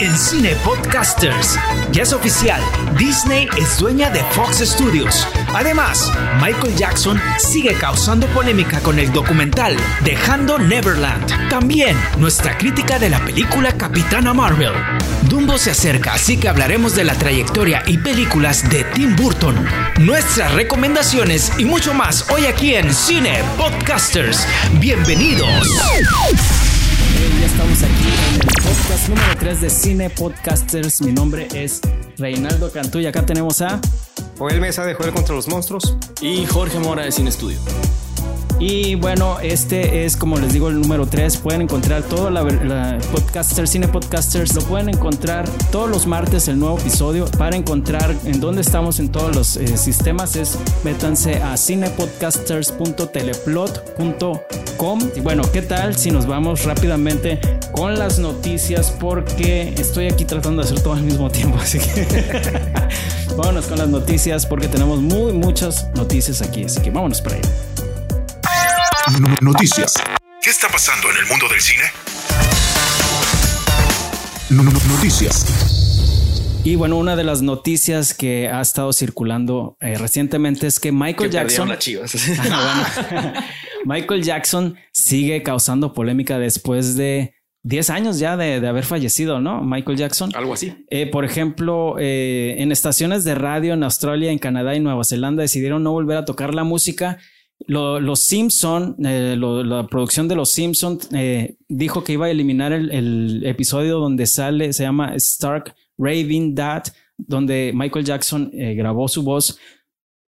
En Cine Podcasters, ya es oficial, Disney es dueña de Fox Studios. Además, Michael Jackson sigue causando polémica con el documental Dejando Neverland. También nuestra crítica de la película Capitana Marvel. Dumbo se acerca, así que hablaremos de la trayectoria y películas de Tim Burton, nuestras recomendaciones y mucho más hoy aquí en Cine Podcasters. Bienvenidos. Estamos aquí en el podcast número 3 de Cine Podcasters. Mi nombre es Reinaldo Cantú y acá tenemos a... Joel Mesa de Joel contra los Monstruos. Y Jorge Mora de Cine Estudio. Y bueno, este es como les digo el número 3. Pueden encontrar todo la, la Podcasters, Cine Podcasters. Lo pueden encontrar todos los martes el nuevo episodio. Para encontrar en dónde estamos en todos los eh, sistemas es métanse a cinepodcasters.teleplot.com. Y bueno, ¿qué tal si nos vamos rápidamente con las noticias? Porque estoy aquí tratando de hacer todo al mismo tiempo. Así que vámonos con las noticias porque tenemos muy muchas noticias aquí. Así que vámonos para allá. Noticias. ¿Qué está pasando en el mundo del cine? Noticias. Y bueno, una de las noticias que ha estado circulando eh, recientemente es que Michael Que Jackson. las chivas. Ah, bueno. Michael Jackson sigue causando polémica después de 10 años ya de, de haber fallecido, ¿no? Michael Jackson. Algo así. Eh, por ejemplo, eh, en estaciones de radio en Australia, en Canadá y Nueva Zelanda decidieron no volver a tocar la música. Lo- los Simpson, eh, lo- la producción de los Simpson eh, dijo que iba a eliminar el, el episodio donde sale, se llama Stark Raving Dad, donde Michael Jackson eh, grabó su voz.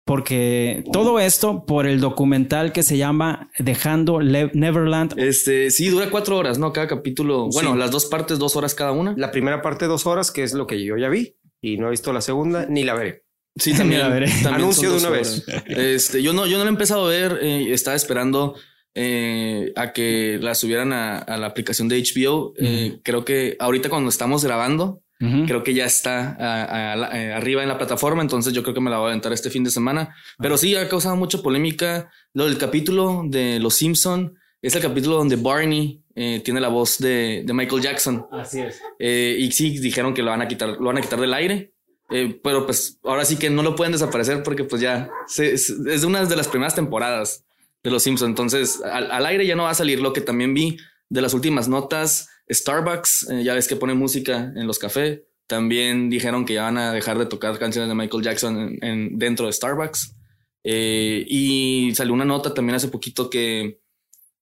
Porque todo esto por el documental que se llama Dejando Le- Neverland. Este, sí, dura cuatro horas, ¿no? Cada capítulo. Bueno, Sí. las dos partes, dos horas cada una. La primera parte dos horas, que es lo que yo ya vi, y no he visto la segunda, ni la veré. Sí, también. Mira, también Anuncio de una horas. Este, yo no, yo no la he empezado a ver. eh, estaba esperando eh, a que la subieran a, a la aplicación de HBO. Eh, Creo que ahorita cuando estamos grabando, Ujú. creo que ya está a- a la- eh, arriba en la plataforma. Entonces yo creo que me la voy a aventar este fin de semana. Pero sí ha causado mucha polémica. Lo del capítulo de Los Simpson es el capítulo donde Barney eh, tiene la voz de, de Michael Jackson. Así es. Eh, y sí, dijeron que lo van a quitar, lo van a quitar del aire. Eh, pero pues ahora sí que no lo pueden desaparecer porque pues ya se- es, es una de las primeras temporadas de Los Simpsons. Entonces al, al aire ya no va a salir lo que también vi de las últimas notas. Starbucks, eh, ya ves que pone música en los cafés. También dijeron que ya van a dejar de tocar canciones de Michael Jackson en, en- dentro de Starbucks. Eh, y salió una nota también hace poquito que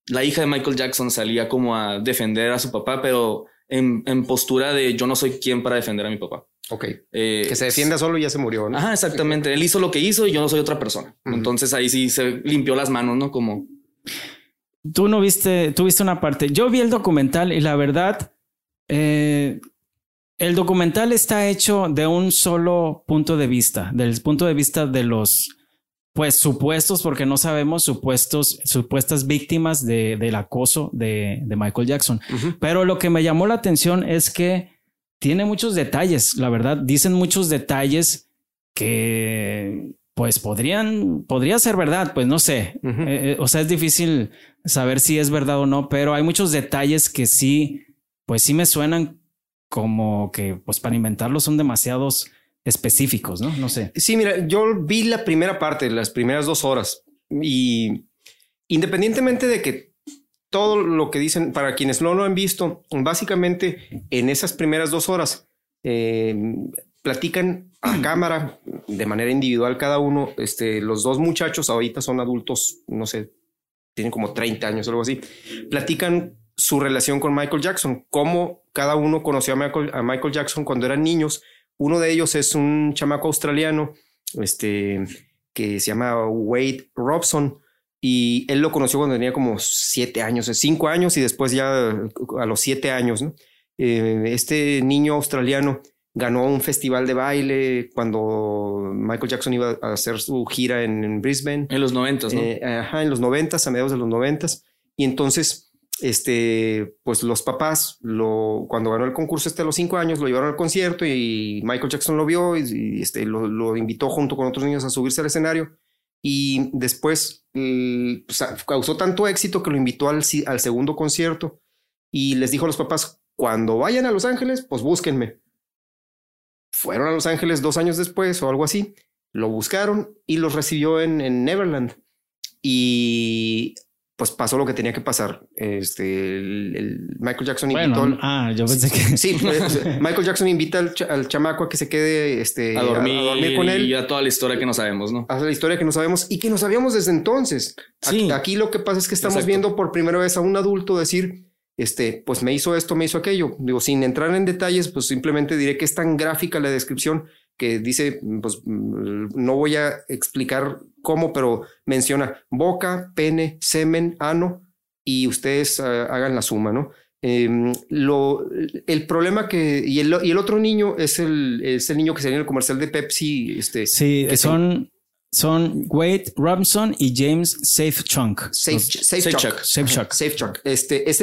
la hija de Michael Jackson salía como a defender a su papá, pero en, en postura de yo no soy quien para defender a mi papá. Ok. Eh, Que se defienda solo y ya se murió, ¿no? Ajá, exactamente. Él hizo lo que hizo y yo no soy otra persona. Entonces ahí sí se limpió las manos, ¿no? Como Tú no viste, tú viste una parte. Yo vi el documental y la verdad, eh, el documental está hecho de un solo punto de vista, del punto de vista de los, pues supuestos, porque no sabemos, supuestos, supuestas víctimas de, del acoso de, de Michael Jackson. Pero lo que me llamó la atención es que tiene muchos detalles, la verdad, dicen muchos detalles que pues podrían, podría ser verdad, pues no sé. Eh, eh, o sea, es difícil saber si es verdad o no, pero hay muchos detalles que sí, pues sí me suenan como que pues para inventarlos son demasiados específicos, ¿no? No sé. Sí, mira, yo vi la primera parte, las primeras dos horas, y independientemente de que todo lo que dicen, para quienes no lo han visto, básicamente en esas primeras dos horas eh, platican a cámara de manera individual cada uno. Este, los dos muchachos ahorita son adultos, no sé, tienen como 30 años o algo así. Platican su relación con Michael Jackson, cómo cada uno conoció a Michael, a Michael Jackson cuando eran niños. Uno de ellos es un chamaco australiano, este, que se llama Wade Robson. Y él lo conoció cuando tenía como siete años, cinco años y después ya a los siete años, ¿no? Eh, este niño australiano ganó un festival de baile cuando Michael Jackson iba a hacer su gira en, en Brisbane. en los noventas, ¿no? Eh, ajá, en los noventas, a mediados de los noventas. Y entonces, este, pues los papás, lo, cuando ganó el concurso este a los cinco años, lo llevaron al concierto y Michael Jackson lo vio y, y, este, lo, lo invitó junto con otros niños a subirse al escenario. Y después causó tanto éxito que lo invitó al, al segundo concierto y les dijo a los papás, cuando vayan a Los Ángeles, pues búsquenme. Fueron a Los Ángeles dos años después o algo así, lo buscaron y los recibió en, en Neverland. Y pues pasó lo que tenía que pasar. Este, el, el Michael Jackson invitó. Bueno, al- ah, yo pensé que. Sí, pues, Michael Jackson invita al, cha- al chamaco a que se quede este, a dormir, con él. y a toda la historia que no sabemos, ¿no? Hace la historia que no sabemos y que no sabíamos desde entonces. Sí. Aquí, aquí lo que pasa es que estamos Exacto. viendo por primera vez a un adulto decir, este, pues me hizo esto, me hizo aquello. Digo, sin entrar en detalles, pues simplemente diré que es tan gráfica la descripción que dice, pues mm, no voy a explicar cómo, pero menciona boca, pene, semen, ano y ustedes ah, hagan la suma, ¿no? Em, lo, el problema que, y el, y el otro niño es el, es el niño que salió en el comercial de Pepsi, este, Sí, que son, son Wade Robinson y James. Safe, Los- safe, Safe Chuck. Chuck. Safechuck. Safe Chuck. Este, es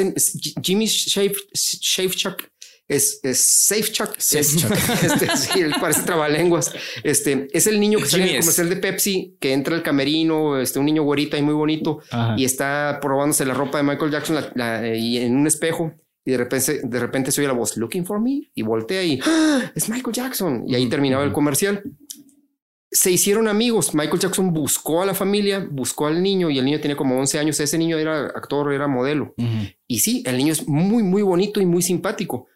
Jimmy Safe, Safe Chuck. Es, es Safe Chuck. Safe Es- Chuck. Este, sí, él parece trabalenguas. Este, es el niño que sale en el comercial de Pepsi, que entra al camerino, este, un niño güerita y muy bonito, Ajá. y está probándose la ropa de Michael Jackson la- la- y en un espejo. Y de repente, de repente se oye la voz, looking for me, y voltea y ¡Ah! es Michael Jackson. Y ahí terminaba el comercial. Se hicieron amigos. Michael Jackson buscó a la familia, buscó al niño y el niño tenía como 11 años. Ese niño era actor, era modelo. Y sí, el niño es muy, muy bonito y muy simpático.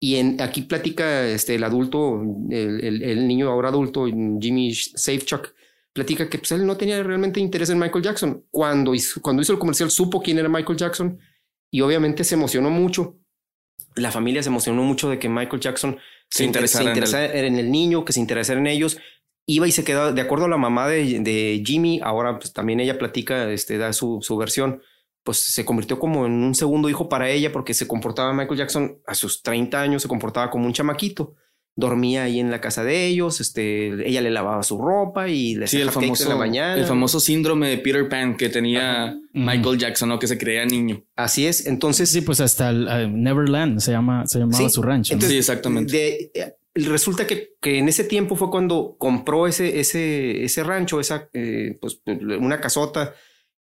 Y en, aquí platica este, el adulto, el, el- el niño ahora adulto, Jimmy Safechuck, platica que pues, él no tenía realmente interés en Michael Jackson. Cuando hizo, cuando hizo el comercial supo quién era Michael Jackson y obviamente se emocionó mucho. La familia se emocionó mucho de que Michael Jackson Se en interesara en el niño, que se interesara en ellos. Iba y se quedaba, de acuerdo a la mamá de, de Jimmy, ahora pues también ella platica, este, da su, su versión, pues se convirtió como en un segundo hijo para ella porque se comportaba Michael Jackson a sus 30 años, se comportaba como un chamaquito. Dormía ahí en la casa de ellos, este, ella le lavaba su ropa y le Sí, el famoso, en la mañana. el famoso síndrome de Peter Pan que tenía. Michael Jackson, ¿no? Que se creía niño. Así es, entonces Sí, pues hasta el eh, Neverland se llama, se llamaba Sí, su rancho. Sí, exactamente. de- eh, resulta que, que en ese tiempo fue cuando compró ese, ese, ese rancho, esa, eh, pues, una casota.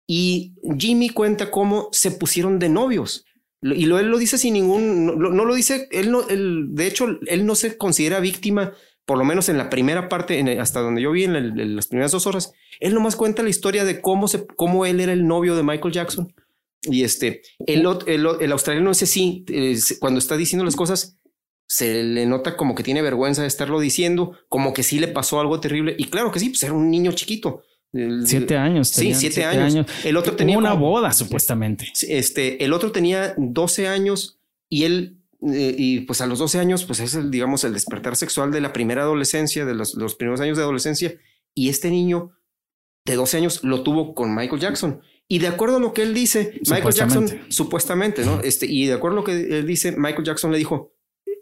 Y Jimmy cuenta cómo se pusieron de novios. Y lo, él lo dice sin ningún, no, lo dice, él no, él, de hecho, él no se considera víctima, por lo menos en la primera parte, en hasta donde yo vi en, las primeras dos horas. Él nomás cuenta la historia de cómo, se, cómo él era el novio de Michael Jackson. Y este, el, el, el australiano ese sí, eh, se- cuando está diciendo las cosas, se le nota como que tiene vergüenza de estarlo diciendo, como que sí le pasó algo terrible. Y claro que sí, pues era un niño chiquito. El- Siete años. Sí, siete años. El otro tenía una como- boda, supuestamente. Este, el otro tenía 12 años y él, eh, y pues a los 12 años, pues es el, digamos, el despertar sexual de la primera adolescencia, de los, los primeros años de adolescencia. Y este niño de 12 años lo tuvo con Michael Jackson. Y de acuerdo a lo que él dice, Michael Jackson, Supuestamente. supuestamente, ¿no? Este, y de acuerdo a lo que él dice, Michael Jackson le dijo,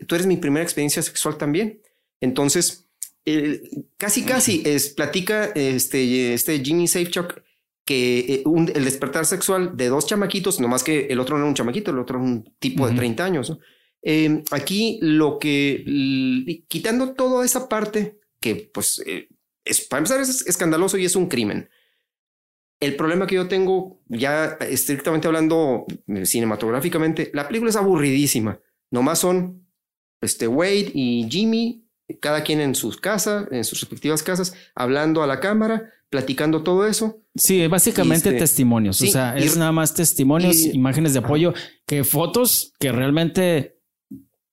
tú eres mi primera experiencia sexual también. Entonces, eh, casi, casi es, platica este, este Jimmy Safechuck que eh, un- el despertar sexual de dos chamaquitos, no más que el otro no era un chamaquito, el otro era un tipo de Ujú. 30 años. ¿no? Eh, aquí lo que, quitando toda esa parte que pues eh, es, para empezar es escandaloso y es un crimen. El problema que yo tengo, ya estrictamente hablando cinematográficamente, la película es aburridísima. Nomás son este Wade y Jimmy, cada quien en sus casas, en sus respectivas casas, hablando a la cámara, platicando todo eso. Sí, básicamente este- testimonios. sí, o sea, y- es nada más testimonios, y- imágenes de apoyo, que fotos que realmente,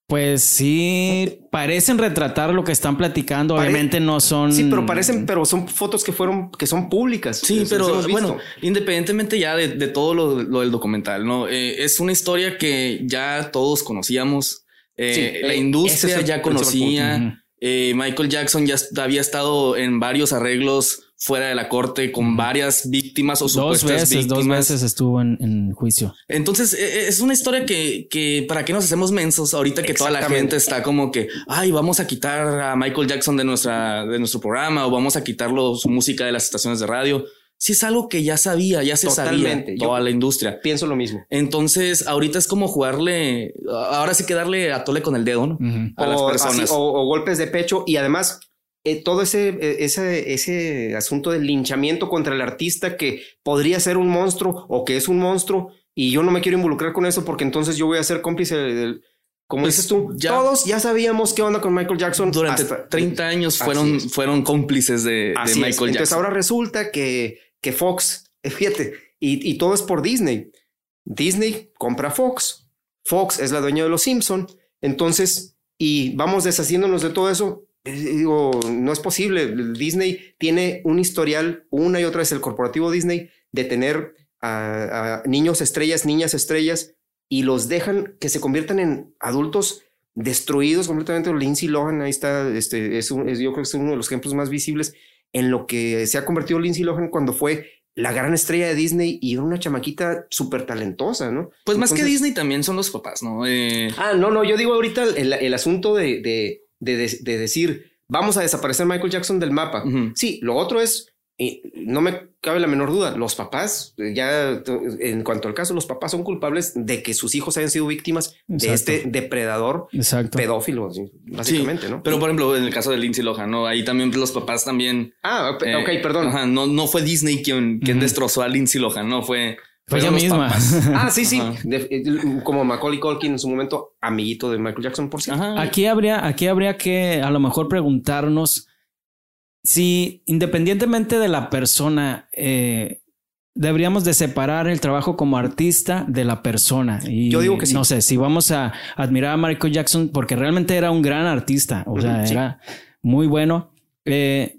pues sí, parecen retratar lo que están platicando. Pare- Obviamente no son. Sí, pero parecen, pero son fotos que fueron, que son públicas. Sí, pero bueno, independientemente ya de, de todo lo, lo del documental, ¿no? Eh, es una historia que ya todos conocíamos. Eh, Sí, la eh, industria es el ya conocía. Eh, Michael Jackson ya había estado en varios arreglos fuera de la corte con varias víctimas o Dos supuestas veces, dos víctimas. veces estuvo en, en juicio. Entonces, eh, es una historia que, que para qué nos hacemos mensos ahorita que toda la gente está como que, ay, vamos a quitar a Michael Jackson de nuestra, de nuestro programa o vamos a quitarlo su música de las estaciones de radio. Si es algo que ya sabía, ya se Totalmente. sabía Yo- toda la industria. Pienso lo mismo. Entonces, ahorita es como jugarle, ahora sí que darle a tole con el dedo, ¿no? A las o, personas. así, o, o golpes de pecho y además eh, todo ese, eh, ese, ese asunto del linchamiento contra el artista que podría ser un monstruo o que es un monstruo y yo no me quiero involucrar con eso porque entonces yo voy a ser cómplice del... como Pues dices tú, ya- todos ya sabíamos qué onda con Michael Jackson. Durante hasta- 30 años fueron, fueron cómplices de, de Así es. Michael Entonces Jackson. ahora resulta que, Fox, fíjate, y, y todo es por Disney. Disney compra Fox. Fox es la dueña de los Simpson. Entonces, y vamos deshaciéndonos de todo eso. Digo, no es posible. Disney tiene un historial, una y otra vez el corporativo Disney, de tener a, niños estrellas, niñas estrellas, y los dejan que se conviertan en adultos destruidos completamente. Lindsay Lohan, ahí está, este, es- yo creo que es uno de los ejemplos más visibles en lo que se ha convertido Lindsay Lohan cuando fue la gran estrella de Disney y era una chamaquita súper talentosa, ¿no? Pues más que Disney también son los papás, ¿no? Eh, Ah, no, no, yo digo ahorita el, el asunto de, de, de, de- de decir, vamos a desaparecer Michael Jackson del mapa. Sí, lo otro es, y no me cabe la menor duda, los papás, eh, ya en cuanto al caso, los papás son culpables de que sus hijos hayan sido víctimas de este depredador Exacto. pedófilo, sí, básicamente, ¿no? Pero por ejemplo, en el caso de Lindsay Lohan, ¿no? Ahí también los papás también. ah, ok, eh, ok, perdón. ajá, no, no fue Disney quien, quien destrozó a Lindsay Lohan, no fue. Fue ella fueron los misma. papás. Ah, sí, sí. De- eh, como Macaulay Culkin en su momento, amiguito de Michael Jackson, por cierto. Ajá. Aquí habría, aquí habría que a lo mejor preguntarnos si independientemente de la persona, eh, deberíamos de separar el trabajo como artista de la persona. Y Yo digo que sí. No sé, si vamos a admirar a Michael Jackson, porque realmente era un gran artista, o sea, sí. era muy bueno. eh,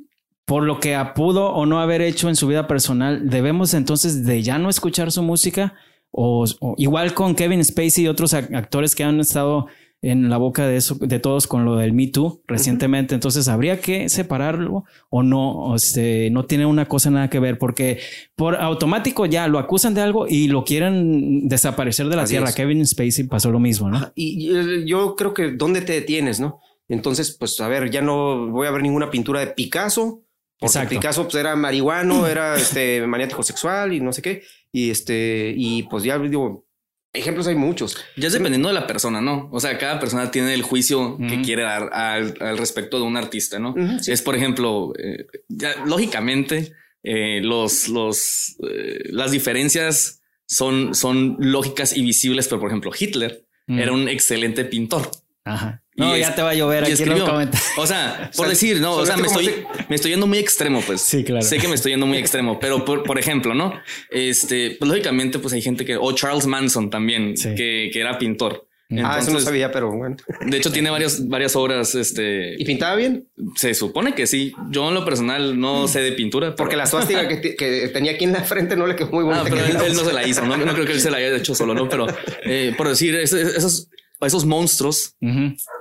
por lo que pudo o no haber hecho en su vida personal, debemos entonces de ya no escuchar su música o, o igual con Kevin Spacey y otros ac- actores que han estado en la boca de eso, de todos con lo del Me Too recientemente. Entonces habría que separarlo o no, o este, no tiene una cosa nada que ver porque por automático ya lo acusan de algo y lo quieren desaparecer de la Así tierra. es. Kevin Spacey pasó lo mismo, ¿no? Y, y yo creo que ¿dónde te detienes, no? Entonces, pues, a ver, ya no voy a ver ninguna pintura de Picasso. Porque Exacto. Picasso pues, era marihuano, era este maniático sexual y no sé qué. Y este, y pues ya digo, ejemplos hay muchos. Ya es dependiendo de la persona, ¿no? O sea, cada persona tiene el juicio que quiere dar al, al respecto de un artista, ¿no? Sí. Es, por ejemplo, eh, ya, lógicamente, eh, los, los, eh, las diferencias son, son lógicas y visibles, pero por ejemplo, Hitler era un excelente pintor. Ajá. Y No, es- ya te va a llover aquí en los comentarios. O sea, por sea, decir, no, o sea, me ¿sabes estoy, me estoy yendo muy extremo, pues. Sí, claro. Sé que me estoy yendo muy extremo, pero por, por ejemplo, ¿no? Este, pues lógicamente, pues hay gente que, o Charles Manson también, Sí. que, que era pintor. ah, eso no sabía, pero bueno. De hecho, tiene varias, varias obras, este, ¿Y pintaba bien? se supone que sí. Yo en lo personal no sé de pintura. Porque la suástica que, te- que tenía aquí en la frente no le quedó muy Ah, bonita. pero él, él no se la hizo, no, no creo que él se la haya hecho solo, ¿no? Pero eh, por decir, es- es- esos, esos monstruos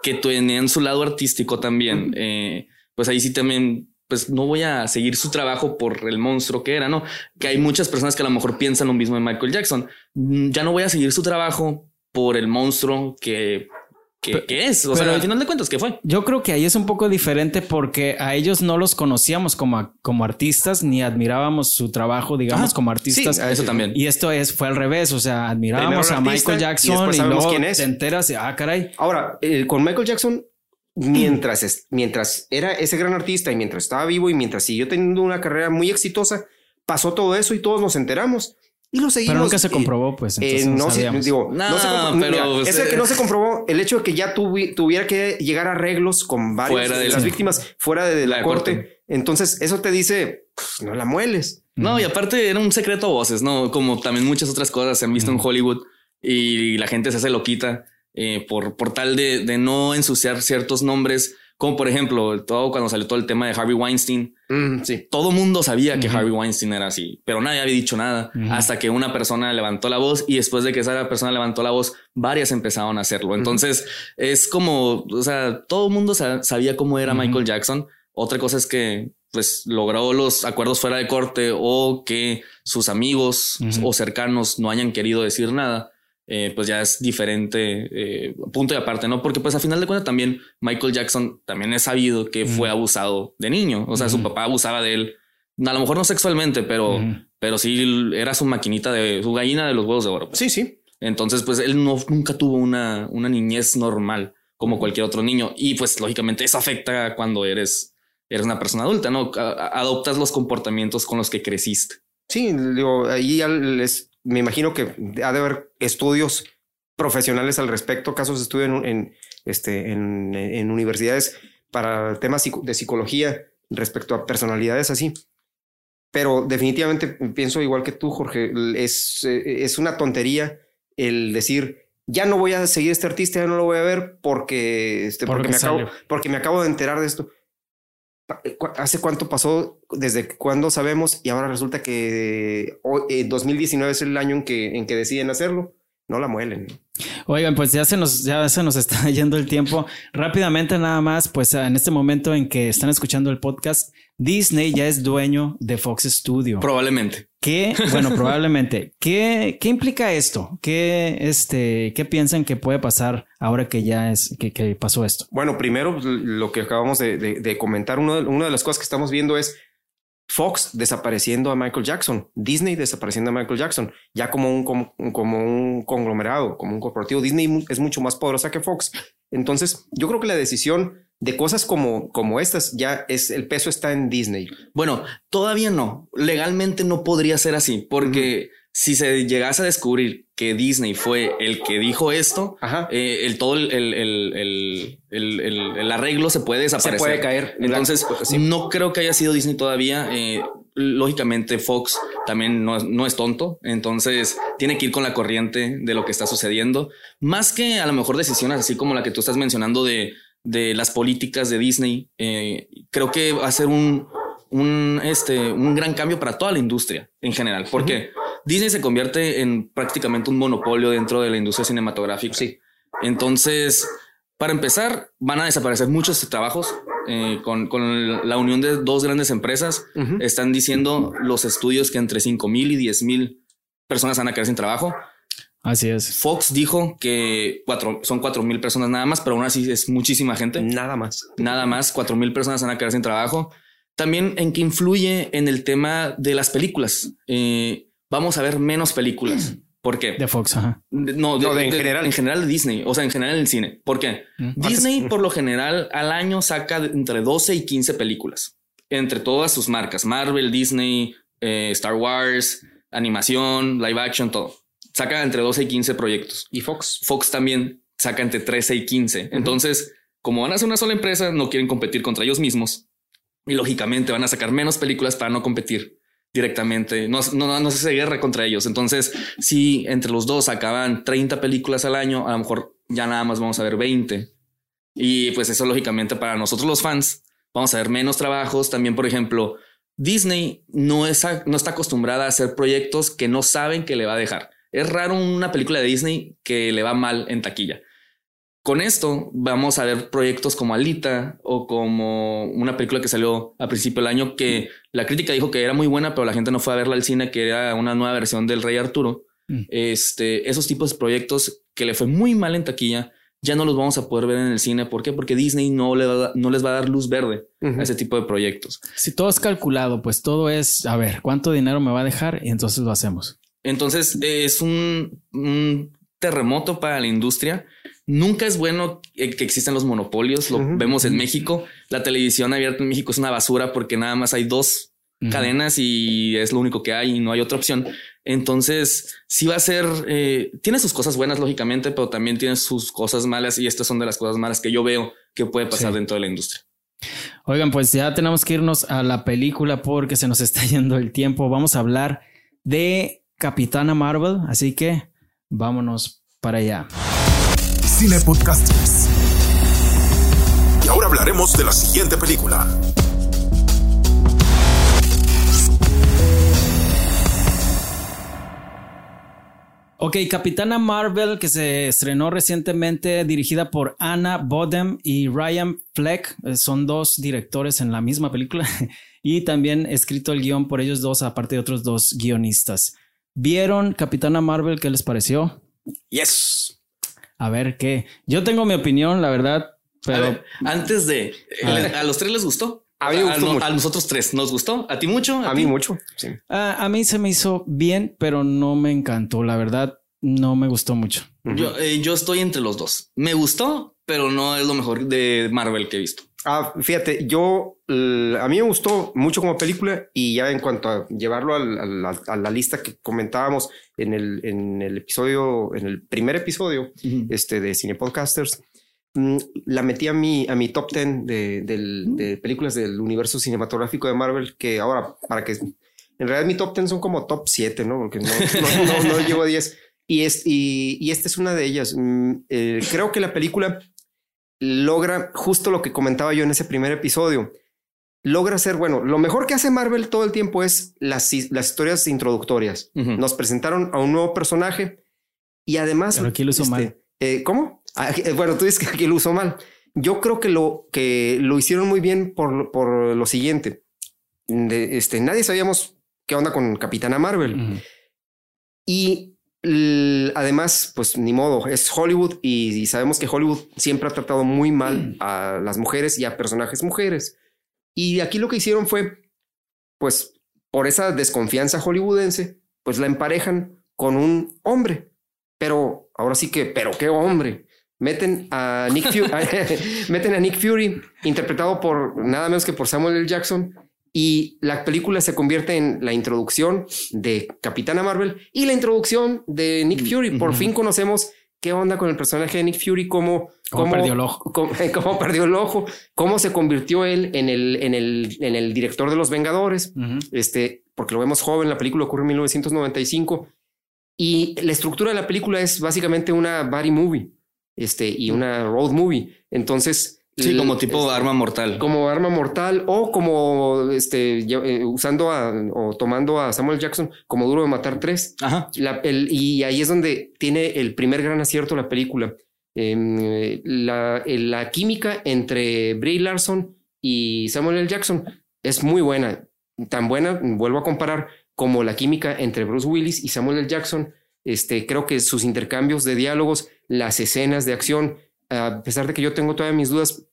que tenían su lado artístico también, eh, pues ahí sí también, pues no voy a seguir su trabajo por el monstruo que era, ¿no? Que hay muchas personas que a lo mejor piensan lo mismo de Michael Jackson. Mm, Ya no voy a seguir su trabajo por el monstruo que, que es. O sea, al final de cuentas, ¿qué fue? Yo creo que ahí es un poco diferente porque a ellos no los conocíamos como, como artistas ni admirábamos su trabajo, digamos, Ah, como artistas. sí, Eso también. Y esto es, fue al revés, o sea, admirábamos a Michael y Jackson y, sabemos luego quién es. te enteras, ah, caray. Ahora, eh, con Michael Jackson, mientras, es- mientras era ese gran artista y mientras estaba vivo y mientras siguió teniendo una carrera muy exitosa, pasó todo eso y todos nos enteramos y lo seguimos. Pero nunca se eh, comprobó, pues. eh, no, no, se, digo, No, no se compro- pero, mira, pues, es el que eh, no se comprobó el hecho de que ya tuvi- tuviera que llegar a arreglos con varias Fuera de las víctimas fuera de la, la corte. corte. Entonces, eso te dice, pues, no la mueles. No, y aparte era un secreto a voces, ¿no? Como también muchas otras cosas se han visto en Hollywood y la gente se hace loquita eh, por, por tal de, de no ensuciar ciertos nombres, como por ejemplo, todo cuando salió todo el tema de Harvey Weinstein, Mm, sí. todo mundo sabía que. Harvey Weinstein era así, pero nadie había dicho nada hasta que una persona levantó la voz y después de que esa persona levantó la voz, varias empezaron a hacerlo. Entonces es como, o sea, todo el mundo sa- sabía cómo era. Michael Jackson. Otra cosa es que pues logró los acuerdos fuera de corte o que sus amigos o cercanos no hayan querido decir nada. Eh, pues ya es diferente eh, punto y aparte, ¿no? Porque pues a final de cuentas también Michael Jackson también es sabido que fue abusado de niño. O sea, su papá abusaba de él. A lo mejor no sexualmente, pero, pero sí era su maquinita de su gallina de los huevos de oro. pues. Sí, sí. Entonces, pues él no, nunca tuvo una, una niñez normal como cualquier otro niño. Y pues lógicamente eso afecta cuando eres, eres una persona adulta, ¿no? A- adoptas los comportamientos con los que creciste. Sí, digo, ahí ya les, me imagino que ha de haber estudios profesionales al respecto, casos de estudio en, en, este, en, en universidades para temas de psicología respecto a personalidades así. Pero definitivamente pienso igual que tú, Jorge, es, es una tontería el decir, ya no voy a seguir este artista, ya no lo voy a ver porque, este, porque, Porque me, acabo, porque me acabo de enterar de esto. Cu- ¿Hace cuánto pasó? ¿Desde cuándo sabemos? Y ahora resulta que hoy, eh, 2019 es el año en que, en que deciden hacerlo. No la muelen. Oigan, pues ya se nos, ya se nos está yendo el tiempo. Rápidamente nada más, pues en este momento en que están escuchando el podcast, Disney ya es dueño de Fox Studio. Probablemente. ¿Qué? Bueno, probablemente. ¿Qué, qué implica esto? ¿Qué, este, ¿Qué piensan que puede pasar ahora que ya es, que, que pasó esto? Bueno, primero pues, lo que acabamos de, de- de comentar, uno de- una de las cosas que estamos viendo es Fox desapareciendo a Michael Jackson, Disney desapareciendo a Michael Jackson, ya como un, como, como un conglomerado, como un corporativo. Disney es mucho más poderosa que Fox. Entonces, yo creo que la decisión de cosas como, como estas ya es el peso está en Disney. Bueno, todavía no. Legalmente no podría ser así, porque si se llegase a descubrir que Disney fue el que dijo esto, eh, el todo el, el, el, el, arreglo se puede Se desaparecer. puede caer. Entonces, Sí. no creo que haya sido Disney todavía. Eh, lógicamente, Fox también no es, no es tonto. Entonces, tiene que ir con la corriente de lo que está sucediendo. Más que a lo mejor decisiones así como la que tú estás mencionando de, de las políticas de Disney, eh, creo que va a ser un, un, este, un gran cambio para toda la industria en general. Porque Disney se convierte en prácticamente un monopolio dentro de la industria cinematográfica. Sí. Entonces, para empezar, van a desaparecer muchos trabajos eh, con, con la unión de dos grandes empresas. Están diciendo los estudios que entre 5 mil y 10 mil personas van a quedar sin trabajo. Así es. Fox dijo que cuatro, son 4 mil personas nada más, pero aún así es muchísima gente. Nada más. Nada más, 4 mil personas van a quedar sin trabajo. También en que influye en el tema de las películas. Eh, vamos a ver menos películas. ¿Por qué? De Fox, ajá. De- No, No, de en general. En general de Disney, o sea, en general en el cine. ¿Por qué? Mm. Disney por lo general al año saca entre 12 y 15 películas. Entre todas sus marcas. Marvel, Disney, eh, Star Wars, animación, live action, todo. Saca entre 12 y 15 proyectos. Y Fox. Fox también saca entre 13 y 15. Entonces, como van a ser una sola empresa, no quieren competir contra ellos mismos. Y lógicamente van a sacar menos películas para no competir directamente. No, no, no se hace guerra contra ellos. Entonces, si entre los dos sacaban 30 películas al año, a lo mejor ya nada más vamos a ver 20. Y pues eso lógicamente para nosotros los fans vamos a ver menos trabajos. También, por ejemplo, Disney no, es, no está acostumbrada a hacer proyectos que no saben que le va a dejar. Es raro una película de Disney que le va mal en taquilla. Con esto vamos a ver proyectos como Alita o como una película que salió a principio del año que la crítica dijo que era muy buena, pero la gente no fue a verla al cine, que era una nueva versión del Rey Arturo. Mm. Este, esos tipos de proyectos que le fue muy mal en taquilla, ya no los vamos a poder ver en el cine. ¿Por qué? Porque Disney no, le va no les va a dar luz verde a ese tipo de proyectos. Si todo es calculado, pues todo es, a ver, ¿cuánto dinero me va a dejar? Y entonces lo hacemos. Entonces eh, es un, un terremoto para la industria. Nunca es bueno que existan los monopolios. Lo vemos en México. La televisión abierta en México es una basura porque nada más hay dos cadenas y es lo único que hay y no hay otra opción. Entonces, sí va a ser, eh, tiene sus cosas buenas, lógicamente, pero también tiene sus cosas malas y estas son de las cosas malas que yo veo que puede pasar Sí. dentro de la industria. Oigan, pues ya tenemos que irnos a la película porque se nos está yendo el tiempo. Vamos a hablar de Capitana Marvel, así que vámonos para allá. Cine Podcasters. Y ahora hablaremos de la siguiente película. Ok, Capitana Marvel, que se estrenó recientemente, dirigida por Anna Bodem y Ryan Fleck, eh, son dos directores en la misma película, y también escrito el guion por ellos dos, aparte de otros dos guionistas. ¿Vieron Capitana Marvel? ¿Qué les pareció? Yes. A ver, ¿qué? Yo tengo mi opinión, la verdad, A pero ver, antes de, A ver. ¿a los tres les gustó? A mí me gustó no- mucho. a nosotros tres, ¿nos gustó? ¿A ti mucho? A ti? mí mucho. Sí. ah, a mí se me hizo bien, pero no me encantó, la verdad, no me gustó mucho. Yo, eh, yo estoy entre los dos. Me gustó, pero no es lo mejor de Marvel que he visto. Ah, fíjate, yo a mí me gustó mucho como película y ya en cuanto a llevarlo al- al- a, la lista que comentábamos en el, en el episodio, en el primer episodio este, de Cine Podcasters, mm, la metí a mi, a mi top 10 de, del- de películas del universo cinematográfico de Marvel, que ahora, para que en realidad mi top 10 son como top 7, ¿no? Porque no, no, no, no llego a 10. Y, es, y, y esta es una de ellas. Mm, eh, creo que la película logra justo lo que comentaba yo en ese primer episodio. Logra hacer, bueno, lo mejor que hace Marvel todo el tiempo es las, las historias introductorias. Nos presentaron a un nuevo personaje y además... Pero aquí lo hizo mal. eh, ¿Cómo? Ah, aquí- eh, bueno, tú dices que aquí lo usó mal. Yo creo que lo, que lo hicieron muy bien por, por lo siguiente. De, este, nadie sabíamos qué onda con Capitana Marvel. Y además, pues ni modo, es Hollywood y, y sabemos que Hollywood siempre ha tratado muy mal a las mujeres y a personajes mujeres. Y aquí lo que hicieron fue, pues, por esa desconfianza hollywoodense, pues la emparejan con un hombre. Pero ahora sí que, pero qué hombre. Meten a Nick Fury, meten a Nick Fury, interpretado por nada menos que por Samuel L. Jackson, y la película se convierte en la introducción de Capitana Marvel y la introducción de Nick Fury. Por fin conocemos qué onda con el personaje de Nick Fury, cómo, Cómo perdió el ojo. cómo, cómo perdió el ojo, cómo se convirtió él en el, en el, en el director de los Vengadores este, porque lo vemos joven, la película ocurre en 1995 y la estructura de la película es básicamente una body movie, este, y una road movie. Entonces, Sí, como tipo este, arma mortal. como arma mortal o como este eh, usando a, o tomando a Samuel Jackson como duro de matar tres. Ajá. La- el- y ahí es donde tiene el primer gran acierto la película. Eh, la, la química entre Brie Larson y Samuel L. Jackson es muy buena. Tan buena, vuelvo a comparar, como la química entre Bruce Willis y Samuel L. Jackson. Este, creo que sus intercambios de diálogos, las escenas de acción, a pesar de que yo tengo todavía mis dudas,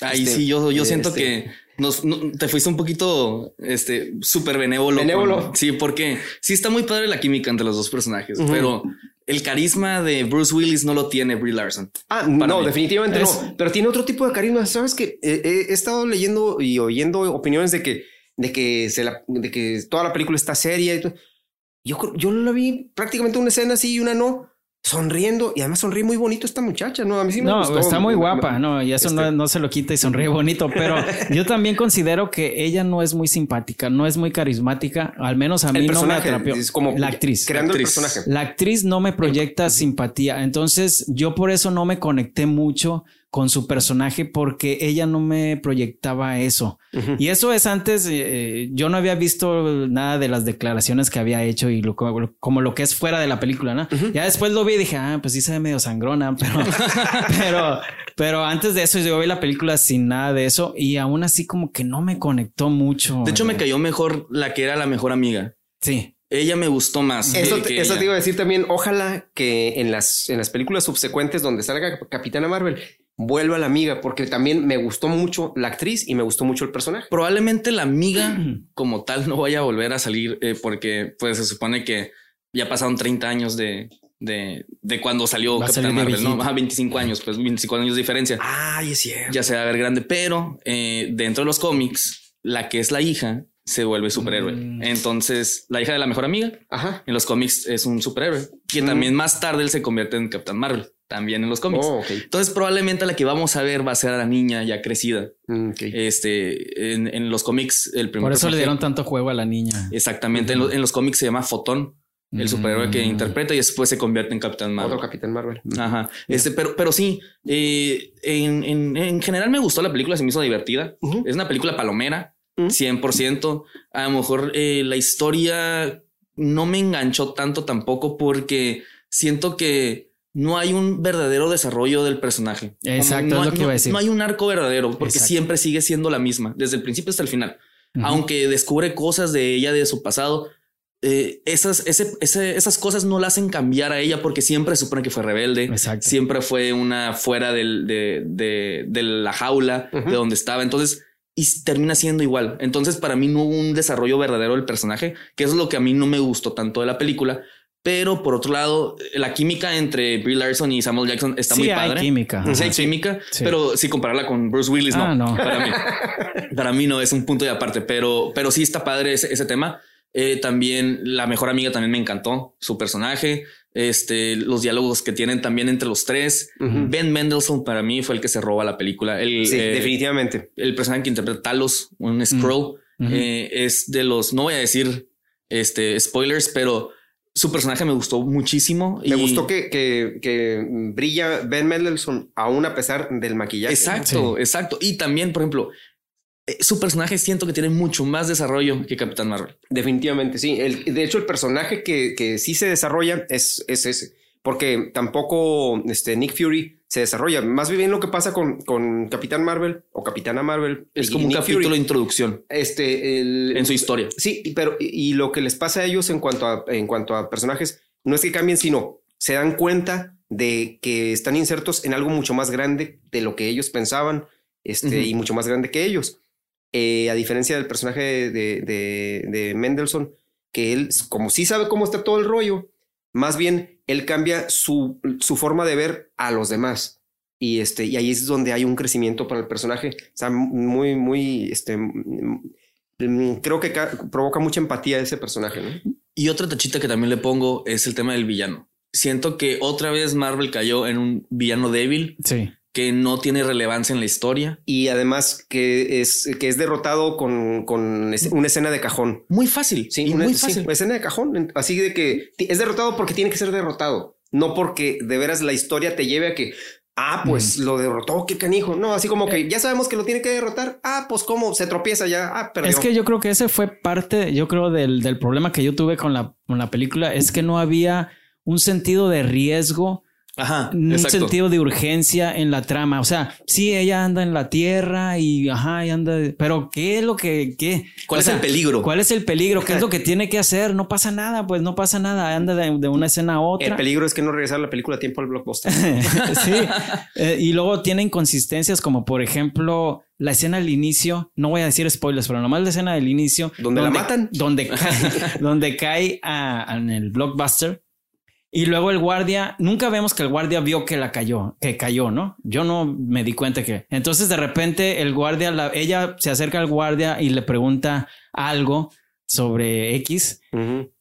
Ahí Este, sí, yo, yo siento este- que nos, no- te fuiste un poquito este súper benévolo. Benévolo. con- sí, porque sí está muy padre la química entre los dos personajes, Ujú. pero el carisma de Bruce Willis no lo tiene Brie Larson. Ah, no, mí. definitivamente Es- no. Pero tiene otro tipo de carisma. Sabes que eh, he, he estado leyendo y oyendo opiniones de que, de que se la, de que toda la película está seria. y. Yo, yo la vi prácticamente una escena así y una no, sonriendo y además sonríe muy bonito esta muchacha. No, a mí sí me No, gustó. está muy guapa, no, y eso este- no, no se lo quita y sonríe bonito, pero yo también considero que ella no es muy simpática, no es muy carismática, al menos a mí El no me personaje atrapió. es como la actriz. creando el personaje. La actriz no me proyecta simpatía, entonces yo por eso no me conecté mucho con su personaje porque ella no me proyectaba eso. Y eso es antes, eh, yo no había visto nada de las declaraciones que había hecho y lo, como lo que es fuera de la película, ¿no? Ya después lo vi y dije, ah, pues sí se ve medio sangrona, pero, pero, pero antes de eso yo vi la película sin nada de eso y aún así como que no me conectó mucho. De hecho, me cayó mejor la que era la mejor amiga. Sí. Ella me gustó más. Eso, que- te- que eso ella. te iba a decir también. Ojalá que en las, en las películas subsecuentes donde salga Capitana Marvel vuelva la amiga, porque también me gustó mucho la actriz y me gustó mucho el personaje. Probablemente la amiga como tal no vaya a volver a salir eh, porque pues se supone que ya pasaron 30 años de, de, de cuando salió Va Capitán Marvel, ¿no? Ajá, 25 años, pues 25 años de diferencia. Ay, es cierto. Ya se va a ver grande, pero eh, dentro de los cómics, la que es la hija se vuelve superhéroe. Mm. Entonces, la hija de la mejor amiga Ajá. en los cómics es un superhéroe, que Mm. también más tarde él se convierte en Capitán Marvel, también en los cómics. Oh. Entonces, probablemente la que vamos a ver va a ser a la niña ya crecida. Mm. Este, en, en los cómics, el primer Por eso le dieron tanto juego a la niña. Exactamente. En, lo- en los cómics se llama Fotón, el Mm. superhéroe que interpreta y después se convierte en Capitán Marvel. Otro Capitán Marvel. Ajá. Este, pero, pero sí, eh, en, en- en general me gustó la película, se me hizo divertida. Es una película palomera, Ujú. 100%. A lo mejor eh, la historia no me enganchó tanto tampoco porque siento que no hay un verdadero desarrollo del personaje. Exacto, no es lo hay- que iba a no- decir. No hay un arco verdadero porque Exacto. siempre sigue siendo la misma, desde el principio hasta el final. Aunque descubre cosas de ella, de su pasado, eh, esas, ese- ese- esas cosas no la hacen cambiar a ella porque siempre supone que fue rebelde. Exacto. Siempre fue una fuera del- de, de- de la jaula de donde estaba. Entonces, y termina siendo igual. Entonces, para mí no hubo un desarrollo verdadero del personaje, que eso es lo que a mí no me gustó tanto de la película. Pero por otro lado, la química entre Brie Larson y Samuel Jackson está Sí muy hay padre. química. Sí, hay química, Sí. pero si compararla con Bruce Willis, no. Ah, no. Para mí. Para mí no, es un punto de aparte, pero, pero sí está padre ese, ese tema. Eh, también la mejor amiga también me encantó, su personaje, este, los diálogos que tienen también entre los tres. Ben Mendelsohn para mí fue el que se roba la película. El, Sí, eh, definitivamente. el personaje que interpreta Talos, un Scroll, Ujú. eh, es de los, no voy a decir este, spoilers, pero su personaje me gustó muchísimo. Me y- gustó que, que, que brilla Ben Mendelsohn aún a pesar del maquillaje. Exacto, exacto. Y también, por ejemplo, eh, su personaje siento que tiene mucho más desarrollo que Capitán Marvel. Definitivamente, sí. El, de hecho, el personaje que, que sí se desarrolla es, es ese. Porque tampoco este, Nick Fury se desarrolla. Más bien lo que pasa con, con Capitán Marvel o Capitana Marvel. Es como un Nick capítulo Fury, de introducción este, el- en su historia. Sí, pero y, y lo que les pasa a ellos en cuanto a, en cuanto a personajes no es que cambien, sino se dan cuenta de que están insertos en algo mucho más grande de lo que ellos pensaban este, y mucho más grande que ellos. Eh, a diferencia del personaje de, de, de Mendelssohn, que él, como sí sabe cómo está todo el rollo, más bien él cambia su, su forma de ver a los demás. Y, este, y ahí es donde hay un crecimiento para el personaje. O sea, muy, muy, este, mm, mm, creo que ca- provoca mucha empatía ese personaje, ¿no? Y otra tachita que también le pongo es el tema del villano. Siento que otra vez Marvel cayó en un villano débil Sí. Que no tiene relevancia en la historia. Y además que es, que es derrotado con, con es- una escena de cajón. Muy fácil. Sí, y una muy sí, fácil. escena de cajón. Así de que es derrotado porque tiene que ser derrotado. No porque de veras la historia te lleve a que, ah, pues lo derrotó, qué canijo. No, así como que ya sabemos que lo tiene que derrotar. Ah, pues cómo se tropieza ya. Ah, perdió. Es que yo creo que ese fue parte, yo creo, del, del problema que yo tuve con la, con la película, es que no había un sentido de riesgo, Ajá. un exacto. sentido de urgencia en la trama. O sea, sí, ella anda en la tierra y ajá, y anda, pero ¿qué es lo que, qué? ¿Cuál O es sea, el peligro? ¿Cuál es el peligro? ¿Qué es lo que tiene que hacer? No pasa nada, pues no pasa nada, anda de, de una escena a el otra. peligro es que no regresar la película a tiempo al blockbuster. sí. Eh, y luego tiene inconsistencias como por ejemplo la escena al inicio, no voy a decir spoilers, pero nomás la escena del inicio. ¿Donde la matan? Donde cae, donde cae a- a- en el blockbuster. Y luego el guardia, nunca vemos que el guardia vio que la cayó, que cayó, ¿no? Yo no me di cuenta que. Entonces de repente el guardia, la- ella se acerca al guardia y le pregunta algo sobre X.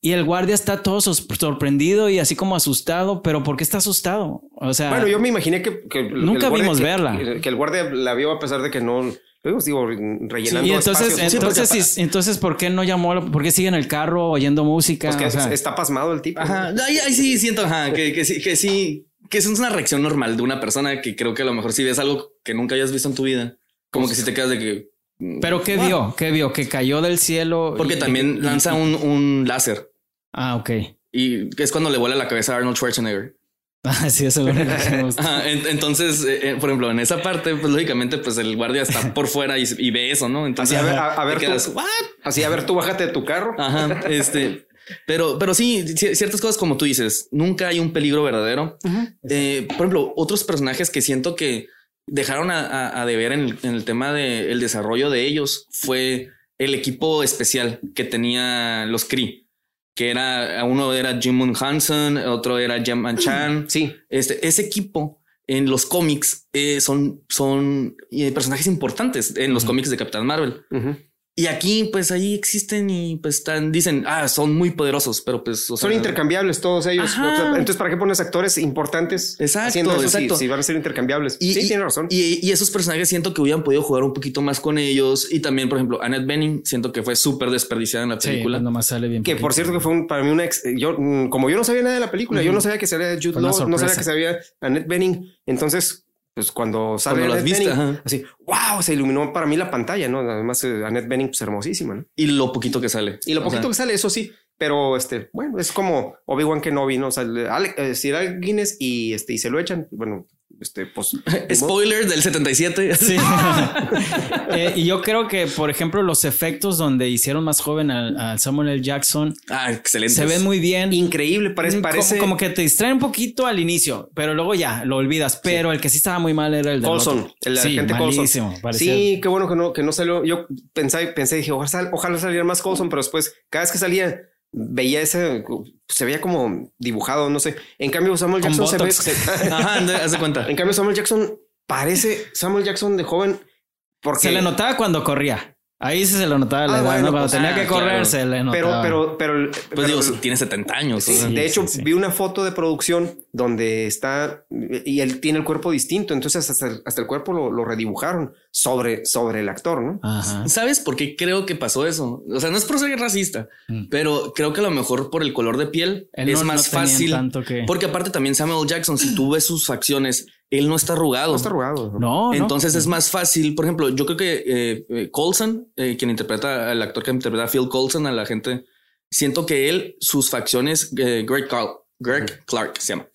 Y el guardia está todo sorprendido y así como asustado, pero ¿por qué está asustado? O sea, Bueno, yo me imaginé que, Nunca el guardia vimos que- verla. Que el guardia la vio a pesar de que no, luego digo, rellenando y entonces, espacios. entonces, sí, entonces, ¿por qué no llamó? ¿Por qué sigue en el carro oyendo música? pues que O sea, está pasmado el tipo. Ajá. Ahí, ahí sí siento ajá, que, que sí, que sí, que es una reacción normal de una persona que creo que a lo mejor si ves algo que nunca hayas visto en tu vida, como que si te quedas de que. mm, ¿Pero qué "What?". vio? ¿Qué vio? ¿Que cayó del cielo? Porque y- también y- lanza un, un láser Ah, ok. y es cuando le vuela la cabeza a Arnold Schwarzenegger. Ah, sí, eso es lo único que me gusta. Ajá, en- entonces, eh, eh, por ejemplo, en esa parte, pues lógicamente, pues el guardia está por fuera y, y ve eso, ¿no? Entonces, Así, a ver, a- a ver tú. quedas, "What?". Así, a ver, tú bájate de tu carro. Ajá, este. Pero, pero sí, ci- ciertas cosas como tú dices, nunca hay un peligro verdadero. Eh, por ejemplo, otros personajes que siento que dejaron a, a- a deber en el, en el tema del desarrollo de ellos fue el equipo especial que tenía los Kree, que era uno era Jim Moon Hansen, otro era Jim Chan. Sí. Este, ese equipo en los cómics eh, son, son eh, personajes importantes en los cómics de Capitán Marvel. Y aquí, pues ahí existen y pues están, dicen, ah, son muy poderosos, pero pues o Son sea, intercambiables todos ellos. Ajá. Entonces, ¿para qué pones actores importantes Exacto, haciendo eso exacto. Si, van a ser intercambiables? Y, sí, y- tiene razón. Y, y esos personajes siento que hubieran podido jugar un poquito más con ellos. Y también, por ejemplo, Annette Bening, siento que fue súper desperdiciada en la Sí, película. pues nomás sale bien. que por cierto que fue un- para mí una ex- yo mm, como yo no sabía nada de la película, yo no sabía que salía Jude Law, no sabía que sabía Annette Bening. Entonces, pues cuando sale Cuando las viste, Bening, ajá. así, wow, se iluminó para mí la pantalla, ¿no? Además, eh, Annette Bening, pues hermosísima, ¿no? Y lo poquito que sale. Y lo O poquito sea, que sale, eso sí, pero este, bueno, es como Obi-Wan Kenobi, ¿no? O sea, le- Ale- eh, Guinness y este, y se lo echan, bueno, este, pues. Spoiler del 77. Sí. Eh, y yo creo que, por ejemplo, los efectos donde hicieron más joven al, al Samuel L. Jackson Ah, excelente. se ven muy bien. Increíble, parece, Mm, parece. como, como que te distrae un poquito al inicio, pero luego ya lo olvidas. Pero el que sí estaba muy mal era el de Colson, el sí, agente Colson. parecía- Sí, qué bueno que no, que no salió. Yo pensé, pensé, dije, ojalá, ojalá saliera más Colson, pero después, cada vez que salía, veía ese, se veía como dibujado, no sé. En cambio, Samuel Jackson se ve. se- Ajá, haz de cuenta. en cambio, Samuel Jackson parece Samuel Jackson de joven. Porque, Se le notaba cuando corría. Ahí sí se le notaba la Ah, edad, bueno, ¿no? Cuando pues, tenía ah, que correr claro. se le pero, notaba. pero, pero, Pues pero- digo, tiene 70 años. Sí, de hecho, sí, sí. vi una foto de producción donde está y él tiene el cuerpo distinto. Entonces, hasta el, hasta el cuerpo lo, lo redibujaron sobre, sobre el actor, ¿no? Ajá. ¿Sabes por qué creo que pasó eso? O sea, no es por ser racista, Mm. pero creo que a lo mejor por el color de piel Él es no- más no fácil. tanto que- Porque aparte también Samuel Jackson, si tú ves sus facciones, él no está arrugado. No está arrugado. ¿no? Entonces es más fácil. Por ejemplo, yo creo que eh, eh, Coulson, eh, quien interpreta al actor que interpreta a Phil Coulson, a la gente, siento que él, sus facciones, eh, Greg, Carl, Greg Clark se llama.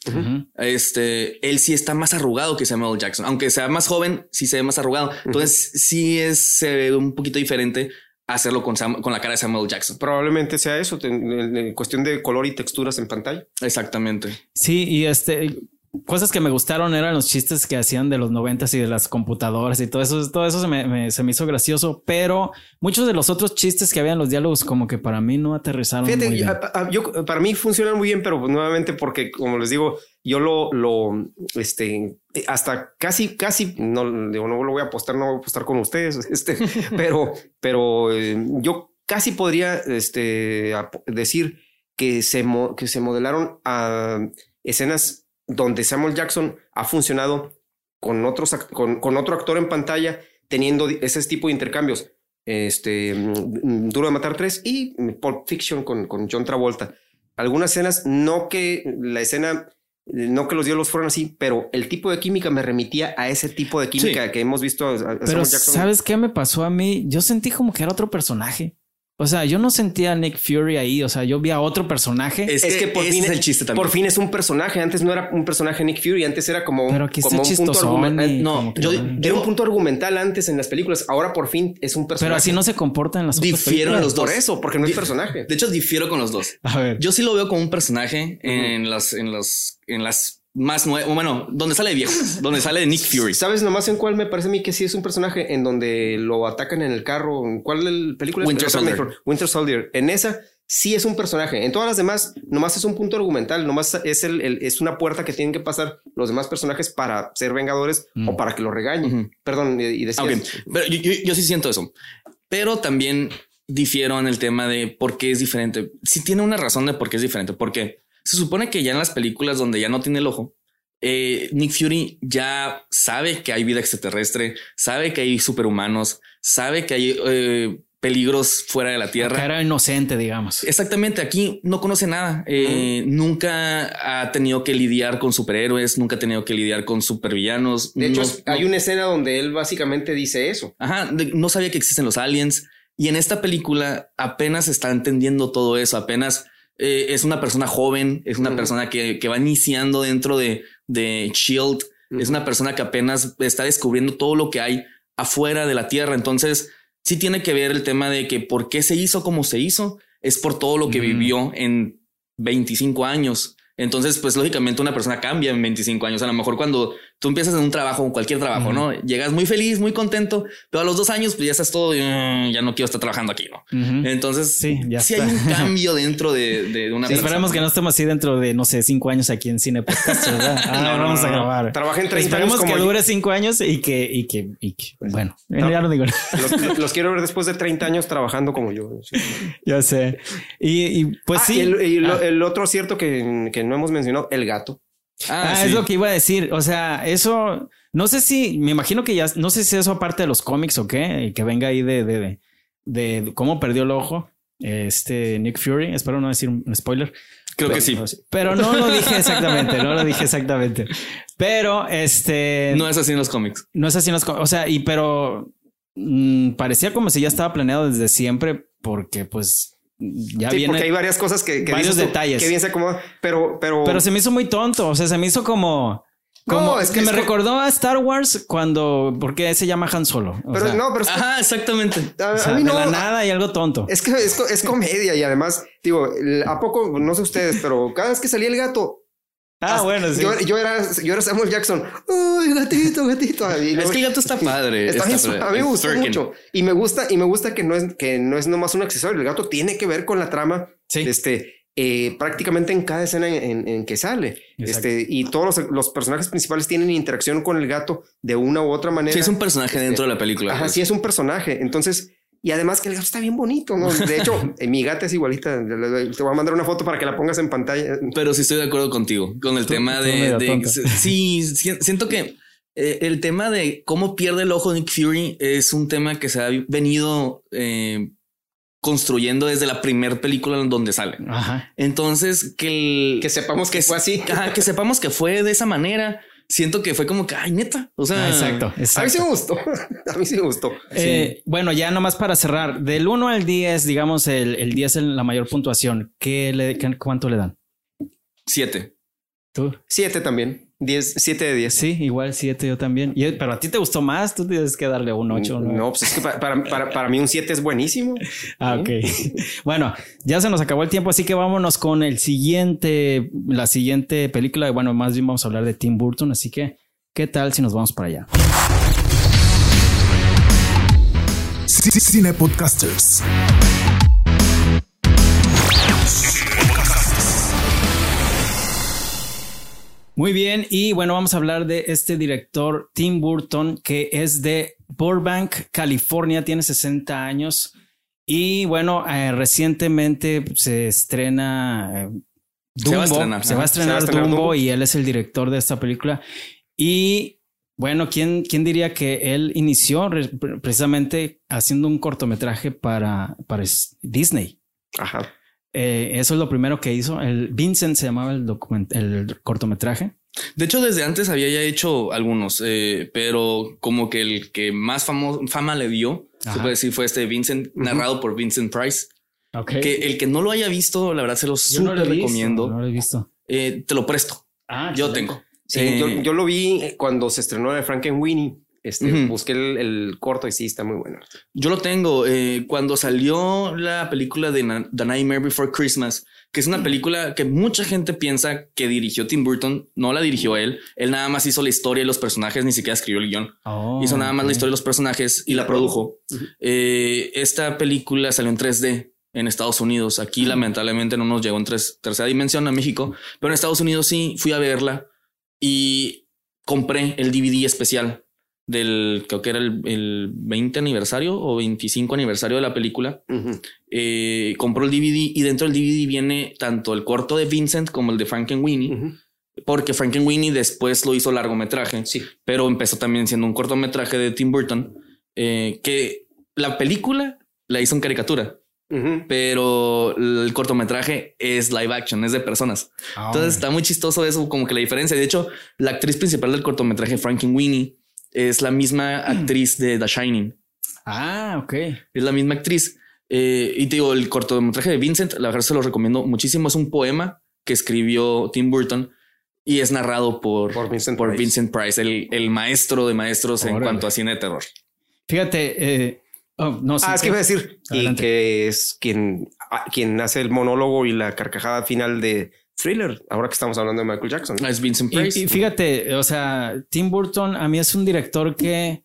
Este, él sí está más arrugado que Samuel Jackson, aunque sea más joven, sí se ve más arrugado. Entonces sí es se ve un poquito diferente hacerlo con, Sam- con la cara de Samuel Jackson. Probablemente sea eso, en, en- en cuestión de color y texturas en pantalla. Exactamente. Sí, y este cosas que me gustaron eran los chistes que hacían de los noventas y de las computadoras y todo eso, todo eso se me, me- se me hizo gracioso, pero muchos de los otros chistes que había en los diálogos como que para mí no aterrizaron muy Fíjate, bien. a- a- yo, para mí funcionan muy bien, pero pues nuevamente porque, como les digo, yo lo, lo, este, hasta casi, casi, no, digo, no lo voy a apostar, no voy a apostar con ustedes, este, pero, pero eh, yo casi podría, este, decir que se, mo- que se modelaron a escenas donde Samuel Jackson ha funcionado con otros, con, con otro actor en pantalla, teniendo ese tipo de intercambios este mm, Duro de Matar 3 y Pulp Fiction con, con John Travolta. Algunas escenas, no que la escena, no que los diálogos fueran así, pero el tipo de química me remitía a ese tipo de química que hemos visto a, a Pero Jackson. ¿sabes qué me pasó a mí? Yo sentí como que era otro personaje. O sea, yo no sentía a Nick Fury ahí, o sea, yo vi a otro personaje. Es, Es que, que por ese fin es el chiste también. Por fin es un personaje. Antes no era un personaje Nick Fury, antes era como, pero aquí como está un punto argumental. y no, yo- Era un punto argumental antes en las películas. Ahora por fin es un personaje. pero así no se comporta en las otras Difiero en películas. los dos. Por eso, porque no es personaje. De hecho, difiero con los dos. A ver. Yo sí lo veo como un personaje en las, en los, en las más nuevas, bueno, donde sale de viejo, donde sale de Nick Fury. ¿Sabes nomás en cuál me parece a mí que sí es un personaje en donde lo atacan en el carro? ¿En ¿Cuál el película? es? Winter Soldier. Winter Soldier. En esa sí es un personaje. En todas las demás, nomás es un punto argumental. Nomás es, el, el- es una puerta que tienen que pasar los demás personajes para ser vengadores Mm. o para que lo regañen. Perdón, y, y decías- ok. Pero yo, yo- yo sí siento eso. Pero también difiero en el tema de por qué es diferente. Sí tiene una razón de por qué es diferente. Porque se supone que ya en las películas donde ya no tiene el ojo, eh, Nick Fury ya sabe que hay vida extraterrestre, sabe que hay superhumanos, sabe que hay eh, peligros fuera de la Tierra. era inocente, digamos. Exactamente, aquí no conoce nada. Eh, Nunca ha tenido que lidiar con superhéroes, nunca ha tenido que lidiar con supervillanos. De hecho, No- hay no- una escena donde él básicamente dice eso. Ajá, de- no sabía que existen los aliens. Y en esta película apenas está entendiendo todo eso, apenas eh, es una persona joven, es una persona que, que va iniciando dentro de, de Shield, es una persona que apenas está descubriendo todo lo que hay afuera de la Tierra. Entonces, sí tiene que ver el tema de que por qué se hizo como se hizo, es por todo lo que vivió en 25 años. Entonces, pues lógicamente una persona cambia en 25 años. A lo mejor cuando tú empiezas en un trabajo, en cualquier trabajo. ¿no? Llegas muy feliz, muy contento, pero a los dos años pues ya estás todo, "Mm, ya no quiero estar trabajando aquí, ¿no? Entonces, Sí, ya sí está. hay un cambio dentro de, de una Sí, esperemos que no estemos así dentro de, no sé, cinco años aquí en Cine Podcast, ¿verdad? Ah, No, no, vamos a grabar. Trabajé en 30 Esperemos años que como yo. dure cinco años y que, y que, y que, bueno, no. ya no digo. Los, los quiero ver después de 30 años trabajando como yo. Sí. Ya sé. Y, y, pues Ah, sí. y el, y lo- Ah. el otro cierto que, que no hemos mencionado, el gato. Ah, Ah, sí. es lo que iba a decir. O sea, eso no sé si me imagino que ya no sé si eso aparte de los cómics o qué, que venga ahí de, de, de, de cómo perdió el ojo este Nick Fury. Espero no decir un spoiler. Creo que sí. Pero no lo dije exactamente, no lo dije exactamente. Pero este No es así en los cómics. no es así en los cómics. O sea, y pero mm, parecía como si ya estaba planeado desde siempre, porque pues ya Sí, viene. porque hay varias cosas que, que varios dices detalles. Que bien se acomoda, pero, pero, Pero se me hizo muy tonto. O sea, se me hizo como. Como No, es que que me es recordó a Star Wars cuando. Porque se llama Han Solo. O pero sea, no, pero es que- Ajá, exactamente. a, o a sea, mí de no. la nada y algo tonto. Es que es, es comedia y además, digo, a poco, no sé ustedes, pero cada vez que salía el gato, Ah, bueno, sí. Yo, yo era, yo era Samuel Jackson. Uy, gatito, gatito. Y Es que el gato está padre. Está bien, Está padre. a mí me Firkin. mucho y me gusta y me gusta que no es que no es nomás un accesorio. El gato tiene que ver con la trama. Sí. Este eh, prácticamente en cada escena en, en- en que sale. Exacto. Este y todos los, los personajes principales tienen interacción con el gato de una u otra manera. Sí, es un personaje dentro de la película. Ajá, pues. sí es un personaje. Entonces y además que el gato está bien bonito. ¿no? De hecho, eh, mi gata es igualita. Te voy a mandar una foto para que la pongas en pantalla. Pero sí estoy de acuerdo contigo con el tema tú de, de- sí, si- siento que eh, el tema de cómo pierde el ojo Nick Fury es un tema que se ha venido eh, construyendo desde la primera película en donde sale. Ajá. Entonces que el, Que sepamos que fue así. ajá, que sepamos que fue de esa manera. Siento que fue como que ay neta. O sea, Ah, exacto, exacto. A mí sí me gustó. a mí sí me gustó. Eh, Bueno, ya nomás para cerrar, del 1 al 10, digamos, el, el 10 es la mayor puntuación. ¿Qué le, ¿Cuánto le dan? Siete. ¿Tú? Siete también. Diez, siete de diez. Sí, igual 7 yo también. Y- pero a ti te gustó más, tú tienes que darle un 8. No, pues es que pa- para, para, para mí un 7 es buenísimo. Ah, ok. bueno, ya se nos acabó el tiempo, así que vámonos con el siguiente, la siguiente película. Bueno, más bien vamos a hablar de Tim Burton, así que, ¿qué tal si nos vamos para allá? Cine Podcasters. Muy bien, y bueno, vamos a hablar de este director Tim Burton, que es de Burbank, California, tiene 60 años. Y bueno, eh, recientemente se estrena eh, Se va a Dumbo, estrenar, se va a estrenar Se va a estrenar Dumbo, Dumbo. y él es el director de esta película. Y bueno, ¿quién, quién diría que él inició re- precisamente haciendo un cortometraje para, para Disney? Ajá. Eh, eso es lo primero que hizo. El Vincent se llamaba el, document el cortometraje. De hecho, desde antes había ya hecho algunos, eh, pero como que el que más famo- fama le dio, se Ajá. puede decir, fue este Vincent, narrado por Vincent Price. Ok. Que el que no lo haya visto, la verdad se lo no súper lo he visto, recomiendo. No lo he visto. Eh, te lo presto. Ah, Yo excelente. tengo. Sí, Eh, yo, yo lo vi cuando se estrenó de Frankenweenie. Este, Ujú. busqué el, el corto y sí, está muy bueno. Yo lo tengo. eh, cuando salió la película de Na- The Nightmare Before Christmas, que es una película que mucha gente piensa que dirigió Tim Burton, no la dirigió él. Él nada más hizo la historia y los personajes, ni siquiera escribió el guion. Oh, hizo nada más la ok. historia de los personajes y la produjo. Eh, esta película salió en 3D en Estados Unidos. Aquí lamentablemente no nos llegó en tres- tercera dimensión a México, pero en Estados Unidos sí fui a verla y compré el DVD especial del, creo que era el, el 20 aniversario o 25 aniversario de la película. Eh, compró el DVD y dentro del DVD viene tanto el corto de Vincent como el de Frankenweenie, porque Frankenweenie después lo hizo largometraje Sí. pero empezó también siendo un cortometraje de Tim Burton, eh, que la película la hizo en caricatura, pero el cortometraje es live action, es de personas. Ah, Entonces está muy chistoso eso, como que la diferencia. De hecho, la actriz principal del cortometraje, Frankenweenie, es la misma actriz de The Shining. Ah, ok. Es la misma actriz. Eh, y te digo, el cortometraje de Vincent, la verdad se lo recomiendo muchísimo. Es un poema que escribió Tim Burton y es narrado por, Por Vincent por Price. Vincent Price, el, el maestro de maestros en cuanto a cine de terror. Fíjate, eh, oh, no, sí, ah, es que iba a decir, y que es quien, ah, quien hace el monólogo y la carcajada final de Thriller, ahora que estamos hablando de Michael Jackson. Ah, Es Vincent Y, Price. y fíjate, o sea, Tim Burton a mí es un director que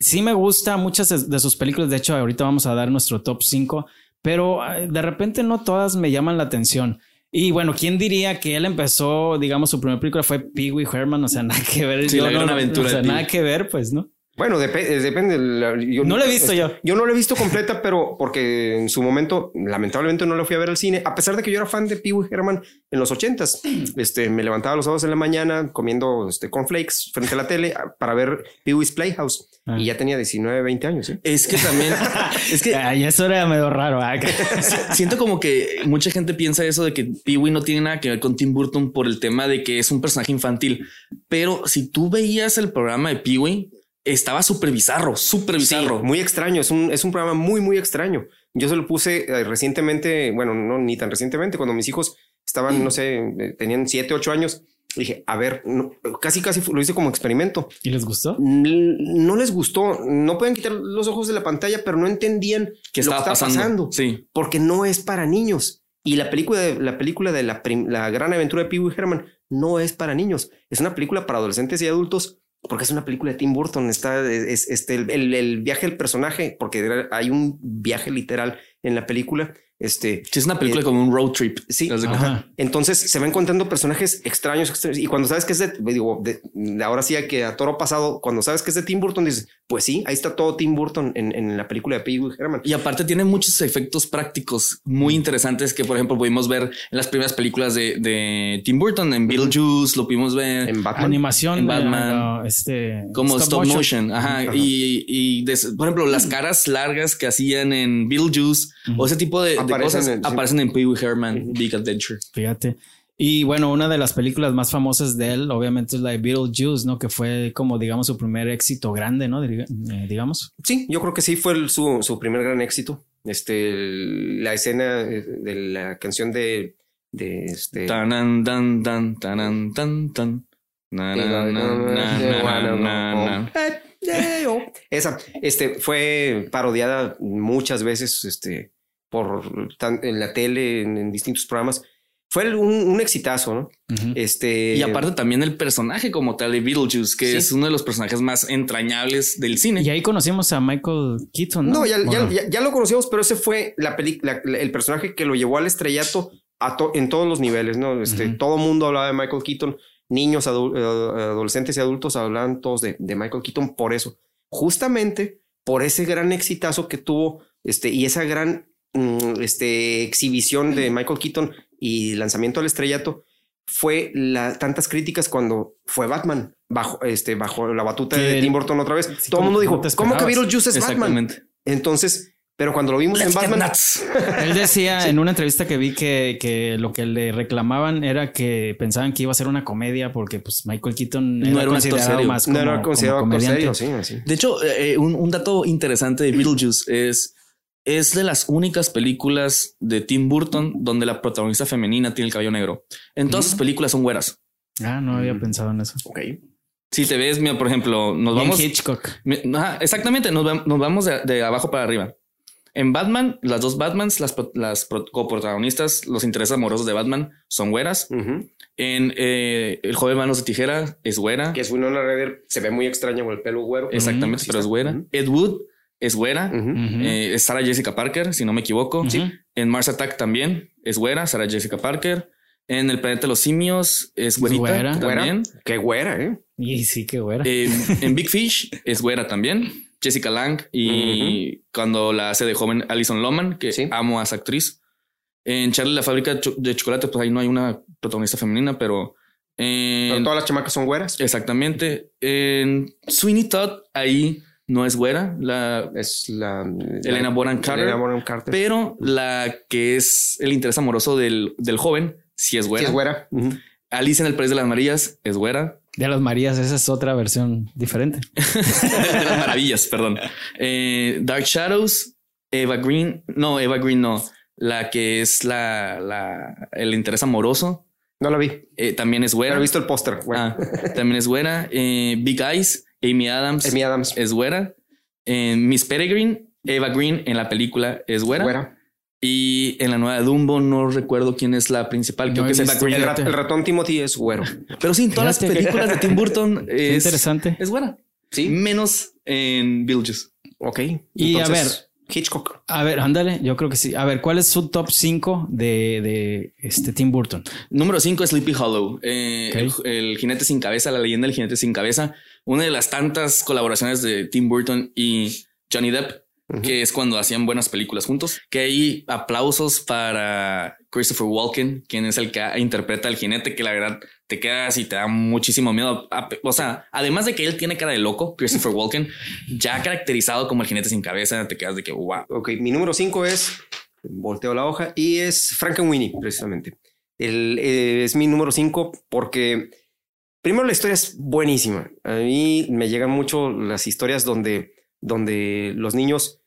sí me gusta muchas de, sus películas. De hecho, ahorita vamos a dar nuestro top 5, pero eh, de repente no todas me llaman la atención. Y bueno, ¿quién diría que él empezó, digamos, su primera película fue Pee Wee Herman? O sea, nada que ver. Sí, Yo la no- gran aventura O sea, nada que ver, pues, ¿no? Bueno, depe- eh, depende. la- yo- No la he visto yo. Yo no la he visto completa, pero porque en su momento, lamentablemente, no la fui a ver al cine, a pesar de que yo era fan de Pee Wee Herman en los ochentas. Este, me levantaba los sábados en la mañana comiendo este, cornflakes frente a la tele ah, para ver Pee Wee's Playhouse. Ah. Y ya tenía 19, 20 años. ¿eh? Es que también, es que Ay, eso era medio raro. ¿ah? siento como que mucha gente piensa eso de que Pee-wee no tiene nada que ver con Tim Burton por el tema de que es un personaje infantil. Pero si tú veías el programa de Pee-wee, estaba súper bizarro, súper bizarro. Sí, muy extraño. Es un, es un programa muy, muy extraño. Yo se lo puse eh, recientemente, bueno, no ni tan recientemente, cuando mis hijos estaban, no sé, eh, tenían 7, 8 años. Dije, a ver, no, casi, casi lo hice como experimento. ¿Y les gustó? N- No les gustó, no pueden quitar los ojos de la pantalla, pero no entendían ¿Qué lo que estaba estaba pasando? pasando, Sí. porque no es para niños. Y la película de la película de la, prim- la gran aventura de Pee Wee Herman no es para niños. Es una película para adolescentes y adultos porque es una película de Tim Burton. Está es, este, el, el, viaje del personaje, porque hay un viaje literal en la película. Este es una película eh, como un road trip. Sí. Entonces se van encontrando personajes extraños, extraños, Y cuando sabes que es de, digo, de, ahora sí que a toro pasado, cuando sabes que es de Tim Burton, dices, pues sí, ahí está todo Tim Burton en, en la película de Pee Herman. Y aparte tiene muchos efectos prácticos muy interesantes que, por ejemplo, pudimos ver en las primeras películas de, de Tim Burton, en Beetlejuice, lo pudimos ver en Batman. Animación, en Batman, este, como stop, motion. Ajá. Y, y por ejemplo, las caras largas que hacían en Beetlejuice o ese tipo de, aparecen en, Pee Wee Herman Big Adventure. Fíjate. Y bueno, una de las películas más famosas de él, obviamente, es la de Beetlejuice, ¿no? Que fue como, digamos, su primer éxito grande, ¿no? Eh, digamos. Sí, yo creo que sí fue su, su, primer gran éxito. Este, la escena eh, de la canción de, de este. Tanan, tan, tan, tanan, tan, tan. Esa, este, fue parodiada muchas veces, este, por en la tele, en, distintos programas. Fue un, exitazo, ¿no? Este. Y aparte también el personaje como tal de Beetlejuice, que es uno de los personajes más entrañables del cine. Y ahí conocimos a Michael Keaton. No, ya, ya, lo conocíamos, pero ese fue la película, el personaje que lo llevó al estrellato a en todos los niveles, ¿no? Este, Todo mundo hablaba de Michael Keaton, niños, adolescentes y adultos hablaban todos de, de Michael Keaton por eso. Justamente por ese gran exitazo que tuvo este, y esa gran Mm, este, exhibición de Michael Keaton y lanzamiento al estrellato fue la, tantas críticas cuando fue Batman bajo, este, bajo la batuta de Tim Burton otra vez. Todo el mundo dijo, ¿cómo que Beetlejuice es Batman? Entonces, pero cuando lo vimos en Batman. Él decía en una entrevista que vi que, que, lo que le reclamaban era que pensaban que iba a ser una comedia porque pues Michael Keaton no era, considerado más como, no era considerado serio, sí, De hecho, eh, un, un, dato interesante de Beetlejuice es es de las únicas películas de Tim Burton donde la protagonista femenina tiene el cabello negro. En todas sus películas son güeras. Ah, no había mm. pensado en eso. Ok. Si te ves, mira, por ejemplo, nos vamos. Hitchcock. exactamente, nos, vamos de, abajo para arriba. En Batman, las dos Batmans, las, las coprotagonistas, los intereses amorosos de Batman son güeras. En eh, El joven manos de tijera es güera. Que es una Ryder se ve muy extraña con el pelo güero. Exactamente, pero es güera. Ed Wood es güera. Eh, es Sarah Jessica Parker, si no me equivoco. En Mars Attack también es güera, Sarah Jessica Parker. En El planeta de los simios es güerita también. Qué güera, ¿eh? Y sí, qué güera. en Big Fish es güera también. Jessica Lang y cuando la hace de joven Alison Loman, que amo a esa actriz. En Charlie la fábrica de chocolate, pues ahí no hay una protagonista femenina, pero... En, todas las chamacas son güeras. Exactamente. En Sweeney Todd, ahí no es güera, la es la Elena Bonham Carter, pero la que es el interés amoroso del, del joven sí es güera. Sí es güera. Alice en el País de las Marías es güera. De las Marías, esa es otra versión diferente. de las maravillas, perdón. Eh, Dark Shadows, Eva Green, no, Eva Green no, la que es la, la el interés amoroso. No la vi. Eh, también es güera. Pero he visto el póster. Ah, también es güera. Eh, Big Eyes Amy Adams, Amy Adams. es güera. En Miss Peregrine, Eva Green en la película es güera. Y en la nueva Dumbo no recuerdo quién es la principal. Creo que es Eva Green. El, ratón Timothy es güero. Pero sí, en todas las películas de Tim Burton es interesante. Es güera. Sí. Menos en Beetlejuice. Ok. Y a ver, Hitchcock. A ver, ándale, yo creo que sí. A ver, ¿cuál es su top 5 de, de, este Tim Burton? Número 5 es Sleepy Hollow. Eh, el, jinete sin cabeza, la leyenda del jinete sin cabeza. Una de las tantas colaboraciones de Tim Burton y Johnny Depp que es cuando hacían buenas películas juntos, que hay aplausos para Christopher Walken, quien es el que interpreta al jinete, que la verdad te quedas y te da muchísimo miedo. O sea, además de que él tiene cara de loco, Christopher Walken, ya caracterizado como el jinete sin cabeza, te quedas de que wow. Ok, mi número 5 es, volteo la hoja, y es Winnie precisamente. El, eh, es mi número 5 porque primero la historia es buenísima. A mí me llegan mucho las historias donde donde los niños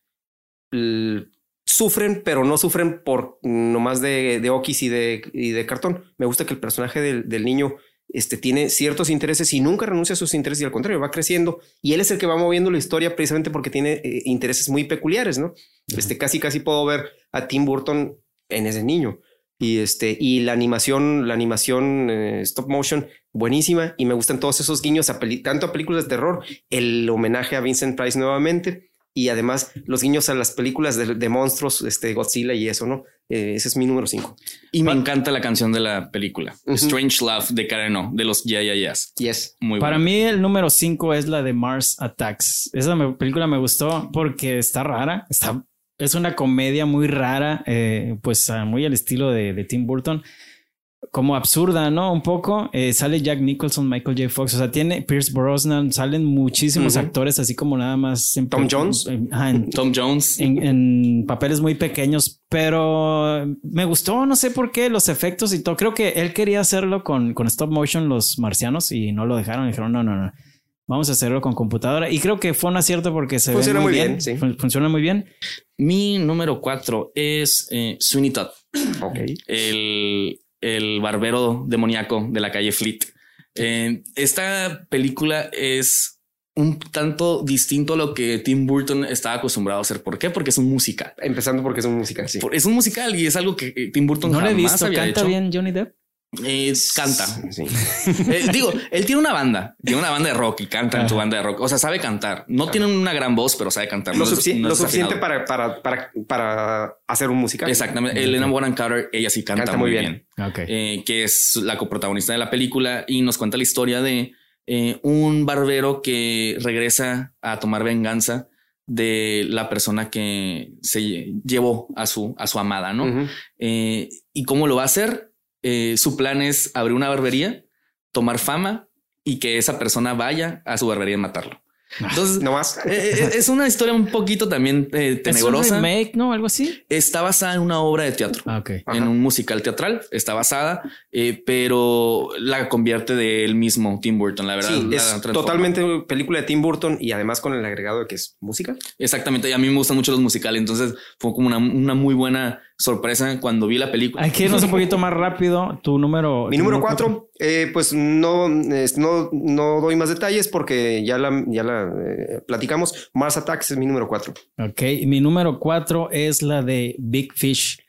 sufren, pero no sufren por nomás de, de okis y de, y de cartón. Me gusta que el personaje del, niño este, tiene ciertos intereses y nunca renuncia a sus intereses y al contrario, va creciendo y él es el que va moviendo la historia precisamente porque tiene eh, intereses muy peculiares, ¿no? Este, casi, casi puedo ver a Tim Burton en ese niño. Y este, y la animación, la animación eh, stop motion, buenísima. Y me gustan todos esos guiños a peli- tanto a películas de terror, el homenaje a Vincent Price nuevamente. Y además los guiños a las películas de, de monstruos, este Godzilla y eso, ¿no? Eh, ese es mi número 5. Y me encanta la canción de la película. Strange Love de Karen O, de los Yeah Yeah Yeahs. Yes. Muy Para mí el número 5 es la de Mars Attacks. Esa me- película me gustó porque está rara, está, es una comedia muy rara, eh, pues ah, muy al estilo de, de Tim Burton, como absurda, ¿no? Un poco. Eh, sale Jack Nicholson, Michael J. Fox, o sea, tiene Pierce Brosnan, salen muchísimos actores así como nada más. en- Tom Jones. en- ajá, en- Tom Jones. en, en papeles muy pequeños, pero me gustó, no sé por qué, los efectos y todo. Creo que él quería hacerlo con, con stop motion los marcianos y no lo dejaron. Dijeron, no, no, no. Vamos a hacerlo con computadora. Y creo que fue un acierto porque se Funciona ve muy muy bien. bien, sí. Fun- Funciona muy bien. Mi número cuatro es eh, Sweeney Todd, Ok. el, el barbero demoníaco de la calle Fleet. Eh, esta película es un tanto distinto a lo que Tim Burton estaba acostumbrado a hacer. ¿Por qué? Porque es un musical. Empezando porque es un musical, sí. Es un musical y es algo que eh, Tim Burton No lo he jamás visto. había ¿Canta hecho. bien Johnny Depp? Eh, canta. Sí. Eh, digo, él tiene una banda, tiene una banda de rock y canta en su banda de rock. O sea, sabe cantar. No tiene una gran voz, pero sabe cantar. Lo, No es- sufici- no lo es suficiente para, para, para, para hacer un musical. Exactamente. Elena Bonham Carter, ella sí canta, Canta muy bien. Eh, que es la coprotagonista de la película y nos cuenta la historia de eh, un barbero que regresa a tomar venganza de la persona que se lle- llevó a su, a su amada, ¿no? Eh, ¿Y cómo lo va a hacer? Eh, su plan es abrir una barbería, tomar fama y que esa persona vaya a su barbería y matarlo. Entonces, No más. eh, eh, es una historia un poquito también eh, Es un tenebrosa. remake, ¿no? Algo así. Está basada en una obra de teatro. Ah, ok. Ajá. En un musical teatral está basada, eh, pero la convierte de él mismo Tim Burton, la verdad. Sí, la es totalmente película de Tim Burton y además con el agregado de que es música. Exactamente. Y a mí me gustan mucho los musicales. Entonces fue como una, una muy buena sorpresa cuando vi la película. Hay que irnos un poquito más rápido. Tu número. Mi tu número cuatro, eh, pues no, es- no, no doy más detalles porque ya la, ya la eh, platicamos. Mars Attacks es mi número cuatro. Ok, mi número cuatro es la de Big Fish,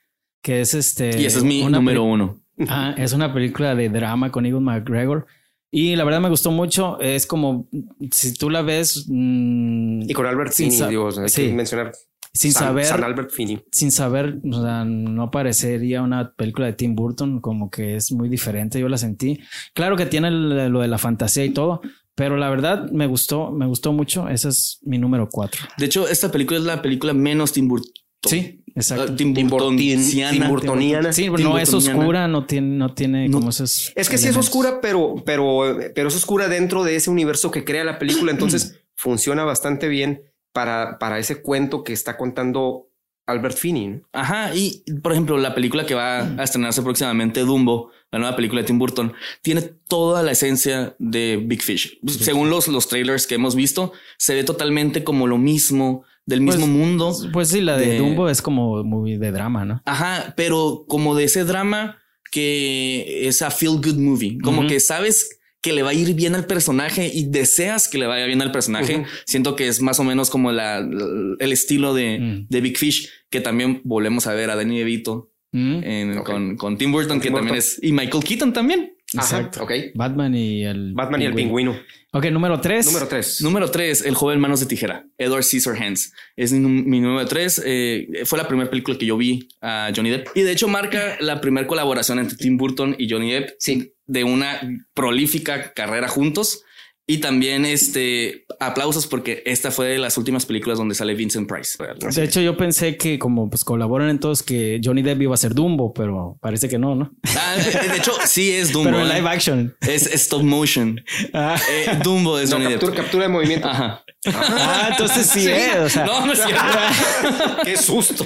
que es este. y ese es mi número uno. Ah, es una película de drama con Ewan McGregor. Y la verdad me gustó mucho. Es como si tú la ves mm, Y con Albert sa- digo, hay sí. que mencionar sin San, saber, San Albert Finney. sin saber, o sea, no parecería una película de Tim Burton, como que es muy diferente. Yo la sentí. Claro que tiene lo de la fantasía y todo, pero la verdad me gustó, me gustó mucho. Ese es mi número cuatro. De hecho, esta película es la película menos Tim Burton. Sí, exacto. Ah, Tim Tim Burtonciana. Tim Burtoniana. Sí, Tim no es oscura, no tiene, no tiene No. como esos. Es que sí es oscura, pero, pero, pero es oscura dentro de ese universo que crea la película. Entonces funciona bastante bien para, para ese cuento que está contando Albert Finney. ¿no? Ajá, y por ejemplo, la película que va a estrenarse próximamente, Dumbo, la nueva película de Tim Burton, tiene toda la esencia de Big Fish. Según los, los trailers que hemos visto, se ve totalmente como lo mismo, del mismo Pues- mundo. Pues sí, la de, de- Dumbo es como muy de drama, ¿no? Ajá, pero como de ese drama que es a feel good movie, como que sabes que le va a ir bien al personaje y deseas que le vaya bien al personaje. Siento que es más o menos como la, el estilo de, Mm. de Big Fish, que también volvemos a ver a Danny DeVito Mm, en- con, con Tim Burton, Con que Tim también Burton. es, y Michael Keaton también. Exacto. Ajá, ok. Batman y el. Batman y el pingüino. Ok, número tres. Número tres. Número tres, El joven manos de tijera, Edward Scissorhands. Es mi número tres. eh, fue la primera película que yo vi a Johnny Depp. Y de hecho marca la primera colaboración entre Tim Burton y Johnny Depp Sí. De una prolífica carrera juntos. Y también este aplausos porque esta fue de las últimas películas donde sale Vincent Price. De hecho, yo pensé que como pues colaboran en todos que Johnny Depp iba a ser Dumbo, pero parece que no, ¿no? Ah, de hecho, sí es Dumbo. pero en ¿eh? live action. Es stop motion. Ah, Eh, Dumbo es No, Johnny captura, Depp. captura de movimiento. Ajá. Ah, entonces sí, es. O sea. No, no es cierto. Qué susto.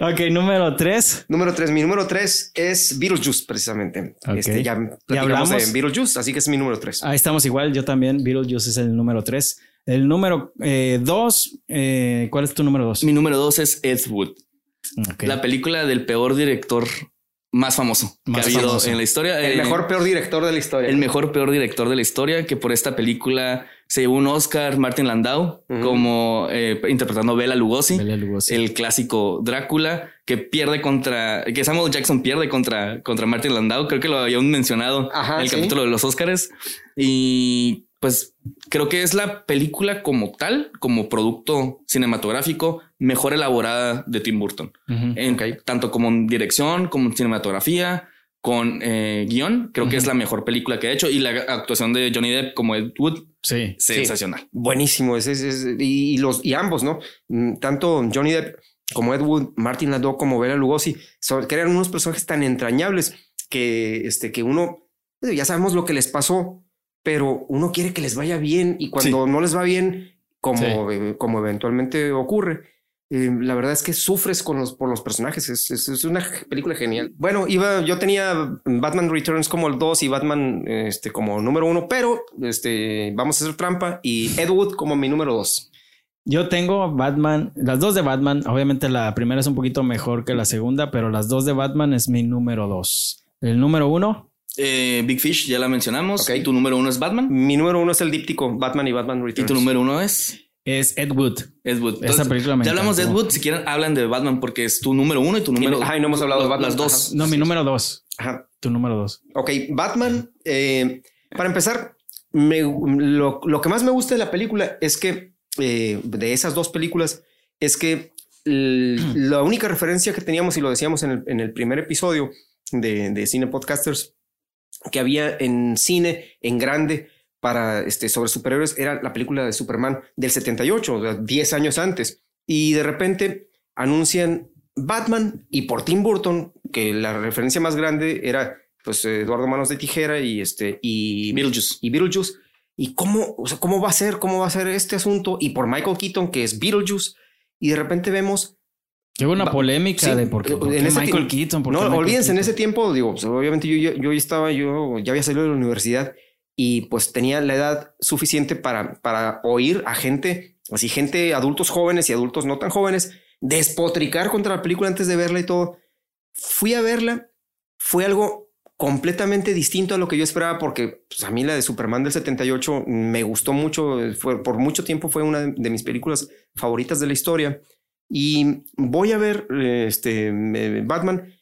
Ok, número tres. Número tres. Mi número tres es Beetlejuice, precisamente. Ok. Este, ya Ya platicamos hablamos. de Beetlejuice, así que es mi número tres. Ahí estamos igual. Yo también. Beetlejuice es el número tres. El número eh, dos. eh, ¿Cuál es tu número dos? Mi número dos es Ed Wood. La película del peor director más famoso Más que ha habido famoso. en la historia. El Eh, mejor, peor director de la historia. el mejor peor director de la historia que por esta película Se llevó un Oscar Martin Landau como eh, interpretando Bela Lugosi, Bela Lugosi. el clásico Drácula que pierde contra, que Samuel Jackson pierde contra, contra Martin Landau. Creo que lo habíamos mencionado Ajá, en el sí. capítulo de los Oscars. Y pues creo que es la película como tal, como producto cinematográfico mejor elaborada de Tim Burton. En- Tanto como en dirección, como en cinematografía, con eh, guion. Creo que es la mejor película que ha hecho. Y la actuación de Johnny Depp como Ed Wood, Sí. sensacional. Buenísimo. Es, es- es- y, y los, y ambos, ¿no? Mm, Tanto Johnny Depp como Ed Wood, Martin Landau como Bela Lugosi, son, crean unos personajes tan entrañables que, este, que uno, ya sabemos lo que les pasó, pero uno quiere que les vaya bien y cuando no les va bien, como, eh, como eventualmente ocurre, eh, la verdad es que sufres con los, por los personajes. Es, es- es una película genial. Bueno, iba, yo tenía Batman Returns como el 2 y Batman este, como número uno, pero este, vamos a hacer trampa y Ed Wood como mi número 2. Yo tengo Batman, las dos de Batman. Obviamente la primera es un poquito mejor que la segunda, pero las dos de Batman es mi número dos. El número uno, Eh, Big Fish, ya la mencionamos. Ok. Y tu número uno es Batman. Mi número uno es el díptico Batman y Batman Y Returns. tu número uno es es Ed Wood. Ed Wood. Esa película me ya hablamos de Ed. Wood. Si quieren, hablan de Batman porque es tu número uno y tu número. Ay, no hemos hablado de Batman. Las dos. No, mi número dos. Ajá. Tu número dos. Ok, Batman. eh, para empezar, me- lo, lo que más me gusta de la película es que eh, de esas dos películas es que la única referencia que teníamos y lo decíamos en el, en el primer episodio de, de Cine Podcasters que había en cine en grande para este sobre superhéroes era la película de Superman del 78, o sea, 10 años antes. Y de repente anuncian Batman y por Tim Burton, que la referencia más grande era pues Eduardo Manos de Tijera y este y Beetlejuice. y Beetlejuice. ¿Y cómo, o sea, cómo va a ser? ¿Cómo va a ser este asunto? Y por Michael Keaton, que es Beetlejuice. Y de repente vemos Que hubo una Va- polémica sí, de por qué, en por qué ese Michael Keaton. por no, qué Michael olvídense, en Keaton? ese tiempo, digo, pues, obviamente yo, yo, yo estaba, yo ya había salido de la universidad y pues tenía la edad suficiente para, para oír a gente, así gente, adultos jóvenes y adultos no tan jóvenes, despotricar contra la película antes de verla y todo. Fui a verla, fue algo completamente distinto a lo que yo esperaba porque pues, a mí la de Superman del 78 me gustó mucho, fue, por mucho tiempo fue una de, de mis películas favoritas de la historia. Y voy a ver este eh, Batman.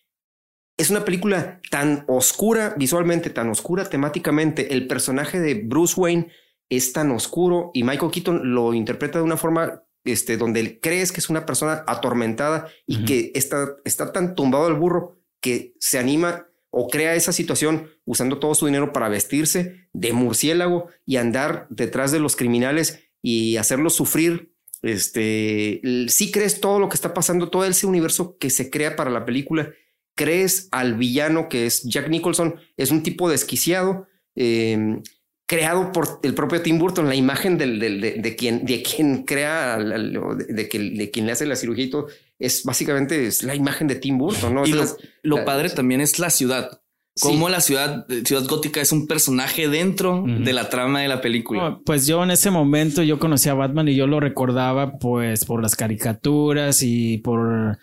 Es una película tan oscura visualmente, tan oscura temáticamente. El personaje de Bruce Wayne es tan oscuro y Michael Keaton lo interpreta de una forma este, donde crees que es una persona atormentada y que está, está tan tumbado al burro que se anima o crea esa situación usando todo su dinero para vestirse de murciélago y andar detrás de los criminales y hacerlos sufrir. Este, si crees todo lo que está pasando, todo ese universo que se crea para la película, crees al villano que es Jack Nicholson, es un tipo desquiciado, eh, creado por el propio Tim Burton, la imagen del, del- de, de quien, de quien crea, al- al- o de, de que- de quien le hace la cirugía y todo, es básicamente es la imagen de Tim Burton, ¿no? Y Es lo, lo la- padre también es la ciudad. Sí. Cómo la ciudad, ciudad gótica es un personaje dentro de la trama de la película. No, pues yo en ese momento yo conocí a Batman y yo lo recordaba pues por las caricaturas y por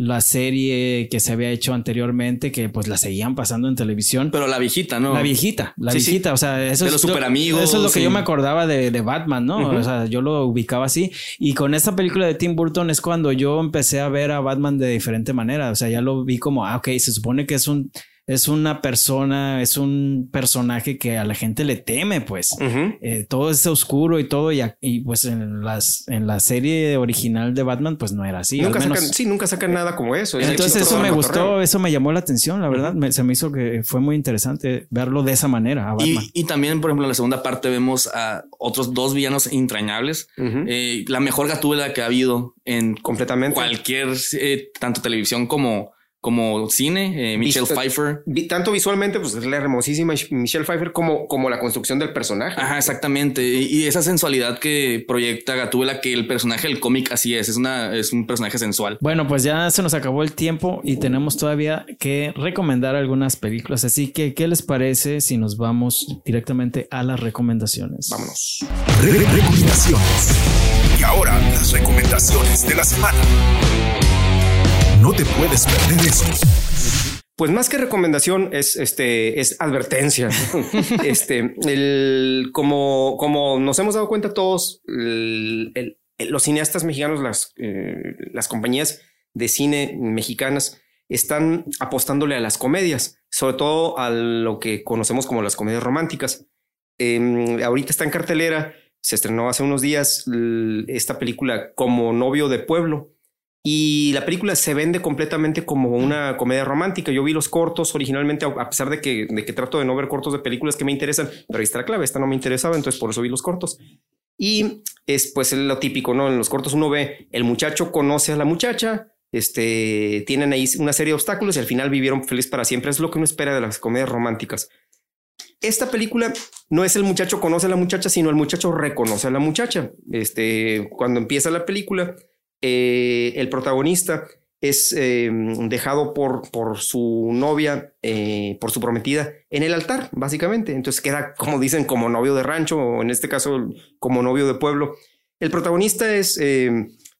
la serie que se había hecho anteriormente que pues la seguían pasando en televisión. Pero la viejita, ¿no? La viejita, la Sí, sí. viejita, o sea, eso De es los lo- superamigos, Eso es lo que sí. yo me acordaba de, de Batman, ¿no? O sea, yo lo ubicaba así. Y con esta película de Tim Burton es cuando yo empecé a ver a Batman de diferente manera. O sea, ya lo vi como, ah, ok, se supone que es un, es una persona, es un personaje que a la gente le teme, pues. Eh, todo es oscuro y todo, y, pues en las en la serie original de Batman, pues no era así. al nunca menos- sacan, sí, nunca sacan nada como eso. Es entonces eso me gustó, eso me llamó la atención, la verdad. Me- se me hizo que fue muy interesante verlo de esa manera a Batman. Y, y también, por ejemplo, en la segunda parte vemos a otros dos villanos entrañables. Eh, la mejor gatúbela que ha habido en Completamente. cualquier, eh, tanto televisión como, como cine. Eh, Michelle Pfeiffer. Vi- tanto visualmente, pues es la hermosísima Michelle Pfeiffer como, como la construcción del personaje. Ajá, exactamente. Y, y esa sensualidad que proyecta Gatúbela, que el personaje del cómic así es, es, una, es un personaje sensual. Bueno, pues ya se nos acabó el tiempo y tenemos todavía que recomendar algunas películas. Así que, ¿qué les parece si nos vamos directamente a las recomendaciones? Vámonos. Re- re- recomendaciones. Y ahora las recomendaciones de la semana. No te puedes perder esto. Pues más que recomendación es este es advertencia. este el como como nos hemos dado cuenta todos el, el, los cineastas mexicanos las eh, las compañías de cine mexicanas están apostándole a las comedias, sobre todo a lo que conocemos como las comedias románticas. Eh, ahorita está en cartelera, se estrenó hace unos días esta película como novio de pueblo y la película se vende completamente como una comedia romántica. Yo vi los cortos originalmente, a pesar de que, de que trato de no ver cortos de películas que me interesan, pero clave, esta no me interesaba, entonces por eso vi los cortos. Y es pues lo típico, ¿no? En los cortos uno ve, el muchacho conoce a la muchacha, este, tienen ahí una serie de obstáculos y al final vivieron felices para siempre. Es lo que uno espera de las comedias románticas. Esta película no es el muchacho conoce a la muchacha, sino el muchacho reconoce a la muchacha. Este, cuando empieza la película, eh, el protagonista es eh, dejado por, por su novia, eh, por su prometida, en el altar, básicamente. Entonces queda, como dicen, como novio de rancho, o en este caso, como novio de pueblo. El protagonista es,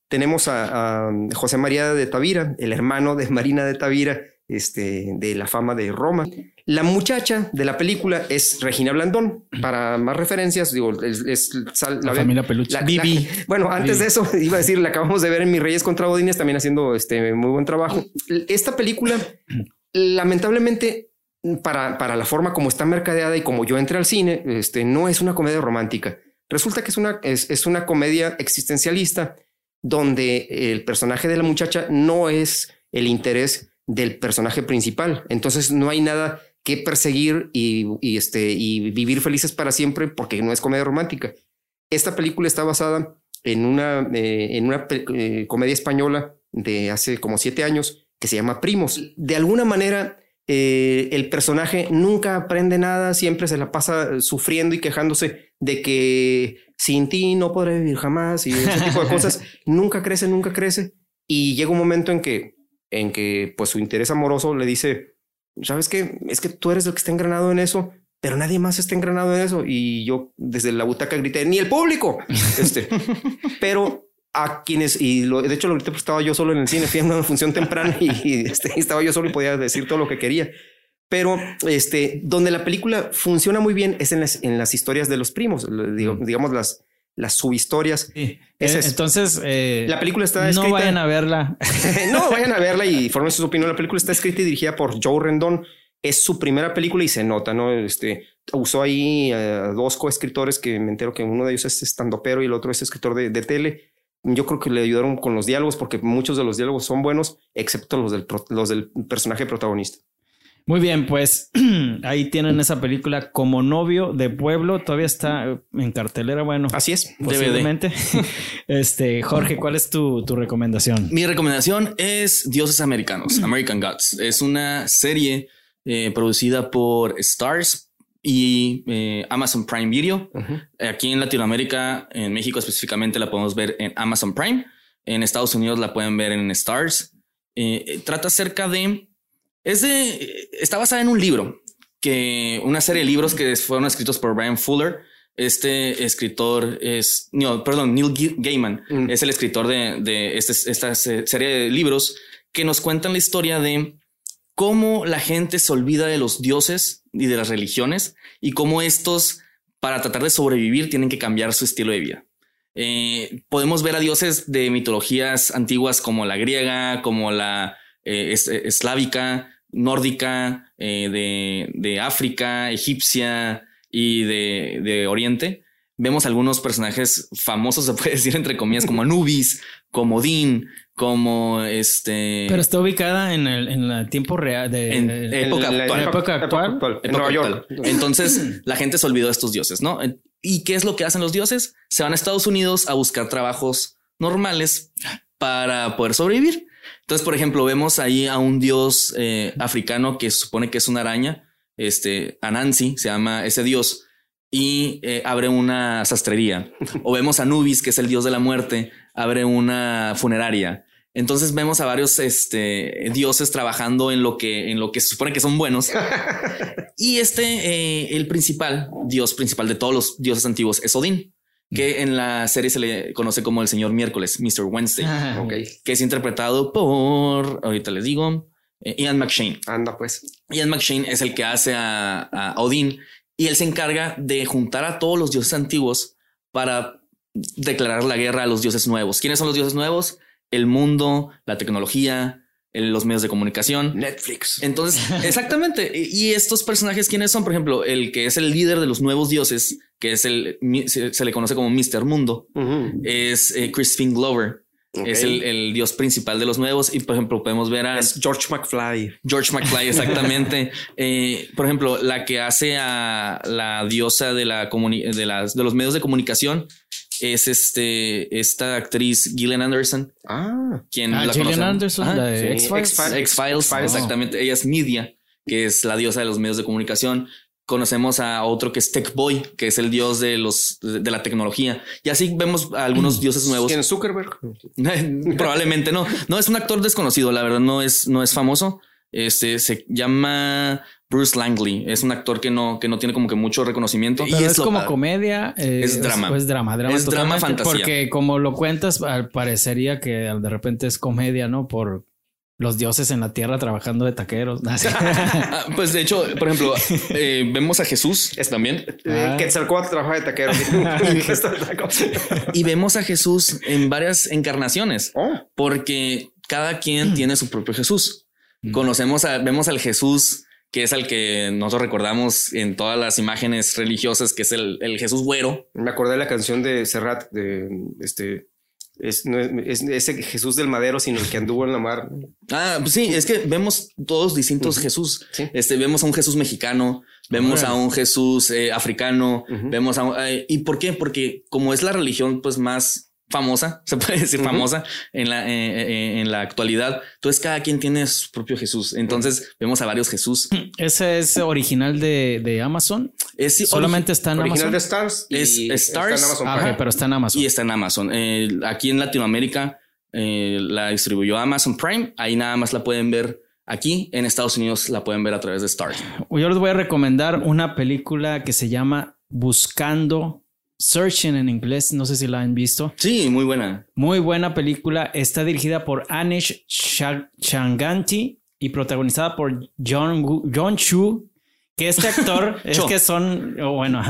tenemos a, a, José María de Tavira, el hermano de Marina de Tavira, este, de la fama de Roma. La muchacha de la película es Regina Blandón. Para más referencias, digo, es, la, familia Peluche. Bibi. bueno, antes de eso, iba a decir, la acabamos de ver en Mis Reyes contra Bodines, también haciendo este muy buen trabajo. Esta película, lamentablemente, para, para la forma como está mercadeada y como yo entré al cine, este, no es una comedia romántica. Resulta que es una, es, es una comedia existencialista donde el personaje de la muchacha no es el interés del personaje principal. Entonces no hay nada que perseguir y, este, y vivir felices para siempre porque no es comedia romántica. Esta película está basada en una, eh, en una eh, comedia española de hace como siete años que se llama Primos. De alguna manera, eh, el personaje nunca aprende nada, siempre se la pasa sufriendo y quejándose de que sin ti no podré vivir jamás y ese tipo de cosas. nunca crece, nunca crece. Y llega un momento en que, en que pues su interés amoroso le dice, ¿sabes qué? Es que tú eres el que está engranado en eso, pero nadie más está engranado en eso. Y yo desde la butaca grité, ni el público. Este, pero a quienes, y lo, de hecho, ahorita pues, estaba yo solo en el cine, fui a una función temprana y, este, estaba yo solo y podía decir todo lo que quería. Pero este, donde la película funciona muy bien es en las, en las historias de los primos, digamos las, las subhistorias. Sí. Entonces, eh, la película está escrita. No vayan a verla. no vayan a verla y formen su opinión. La película está escrita y dirigida por Joe Rendón. Es su primera película y se nota, ¿no? Este usó ahí a dos coescritores que me entero que uno de ellos es estandopero y el otro es escritor de, de, tele. Yo creo que le ayudaron con los diálogos porque muchos de los diálogos son buenos, excepto los del, los del personaje protagonista. Muy bien, pues ahí tienen esa película como novio de pueblo. Todavía está en cartelera. Bueno, así es. Posiblemente. este, Jorge, ¿cuál es tu, tu, recomendación? Mi recomendación es Dioses Americanos, American Gods. Es una serie eh, producida por Stars y eh, Amazon Prime Video. Uh -huh. Aquí en Latinoamérica, en México específicamente, la podemos ver en Amazon Prime. En Estados Unidos la pueden ver en Stars. Eh, trata acerca de es de, está basada en un libro, que una serie de libros que fueron escritos por Brian Fuller. Este escritor es, no, perdón, Neil Gaiman mm. es el escritor de, de este, esta serie de libros que nos cuentan la historia de cómo la gente se olvida de los dioses y de las religiones y cómo estos, para tratar de sobrevivir, tienen que cambiar su estilo de vida. Eh, podemos ver a dioses de mitologías antiguas como la griega, como la eh, es, eslávica, nórdica, eh, de, de, África, egipcia y de, de, Oriente. Vemos algunos personajes famosos, se puede decir entre comillas, como Anubis, como Din, como este. Pero está ubicada en el, en el tiempo real de en época, la, actual. época actual. actual. En Nueva York. Entonces la gente se olvidó de estos dioses, ¿no? ¿Y qué es lo que hacen los dioses? Se van a Estados Unidos a buscar trabajos normales para poder sobrevivir. Entonces, por ejemplo, vemos ahí a un dios eh, africano que se supone que es una araña, este Anansi se llama ese dios y eh, abre una sastrería. o vemos a Nubis, que es el dios de la muerte, abre una funeraria. Entonces vemos a varios este, dioses trabajando en lo que en lo que se supone que son buenos. y este, eh, el principal dios principal de todos los dioses antiguos es Odín que en la serie se le conoce como el señor miércoles, Mr. Wednesday, Ah, okay, que es interpretado por, ahorita les digo, eh, Ian McShane. Anda, pues. Ian McShane es el que hace a, a Odín y él se encarga de juntar a todos los dioses antiguos para declarar la guerra a los dioses nuevos. ¿Quiénes son los dioses nuevos? El mundo, la tecnología, el- los medios de comunicación. Netflix. Entonces, exactamente. Y estos personajes, ¿quiénes son? Por ejemplo, el que es el líder de los nuevos dioses, que es el, se, se le conoce como Mr. Mundo, es eh, Crispin Glover. Es el, el dios principal de los nuevos. Y por ejemplo, podemos ver a Es George McFly. George McFly, exactamente. Eh, por ejemplo, la que hace a la diosa de la de las de los medios de comunicación es este esta actriz Gillian Anderson, Ah. quien Ah, la Gillian. Anderson, la de Sí, X-Files. X-Files. X-Files, X-Files. exactamente. Ella es Media, que es la diosa de los medios de comunicación. Conocemos a otro que es Tech Boy, que es el dios de los de, de la tecnología. Y así vemos a algunos dioses nuevos. ¿Quién es Zuckerberg? Probablemente no. No es un actor desconocido, la verdad no es no es famoso. Este se llama Bruce Langley. Es un actor que no que no tiene como que mucho reconocimiento. Pero es como padre. comedia. eh, Es drama. Es, drama, drama. Es drama fantasía. Porque como lo cuentas, parecería que de repente es comedia, ¿no? Por los dioses en la tierra trabajando de taqueros. Pues de hecho, por ejemplo, eh, vemos a Jesús también Eh, Ah. Quetzalcóatl trabaja de taquero. Es y vemos a Jesús en varias encarnaciones. Oh. porque cada quien tiene su propio Jesús. Conocemos a, vemos al Jesús que es al que nosotros recordamos en todas las imágenes religiosas, que es el, el Jesús güero. Me acordé de la canción de Serrat, de este. Es, no es, es ese Jesús del madero, sino el que anduvo en la mar. Ah, pues sí, es que vemos todos distintos Jesús. Sí. Este, vemos a un Jesús mexicano, vemos a un Jesús eh, africano, vemos a un- eh, ¿Y por qué? Porque como es la religión pues más famosa, se puede decir famosa en la, eh, eh, en la actualidad, entonces cada quien tiene su propio Jesús. Entonces vemos a varios Jesús. Ese es original de, de Amazon. Es sí, Solamente está en Original Amazon. de Stars. y Es está Stars. en Amazon Ah, pero está en Amazon. Y está en Amazon. Eh, aquí en Latinoamérica eh, la distribuyó Amazon Prime. Ahí nada más la pueden ver aquí. En Estados Unidos la pueden ver a través de Stars. Yo les voy a recomendar una película que se llama Buscando, Searching en inglés. No sé si la han visto. Sí, muy buena. Muy buena película. Está dirigida por Anish Cha- Changanti y protagonizada por John, John Chu. Que este actor es que son, bueno,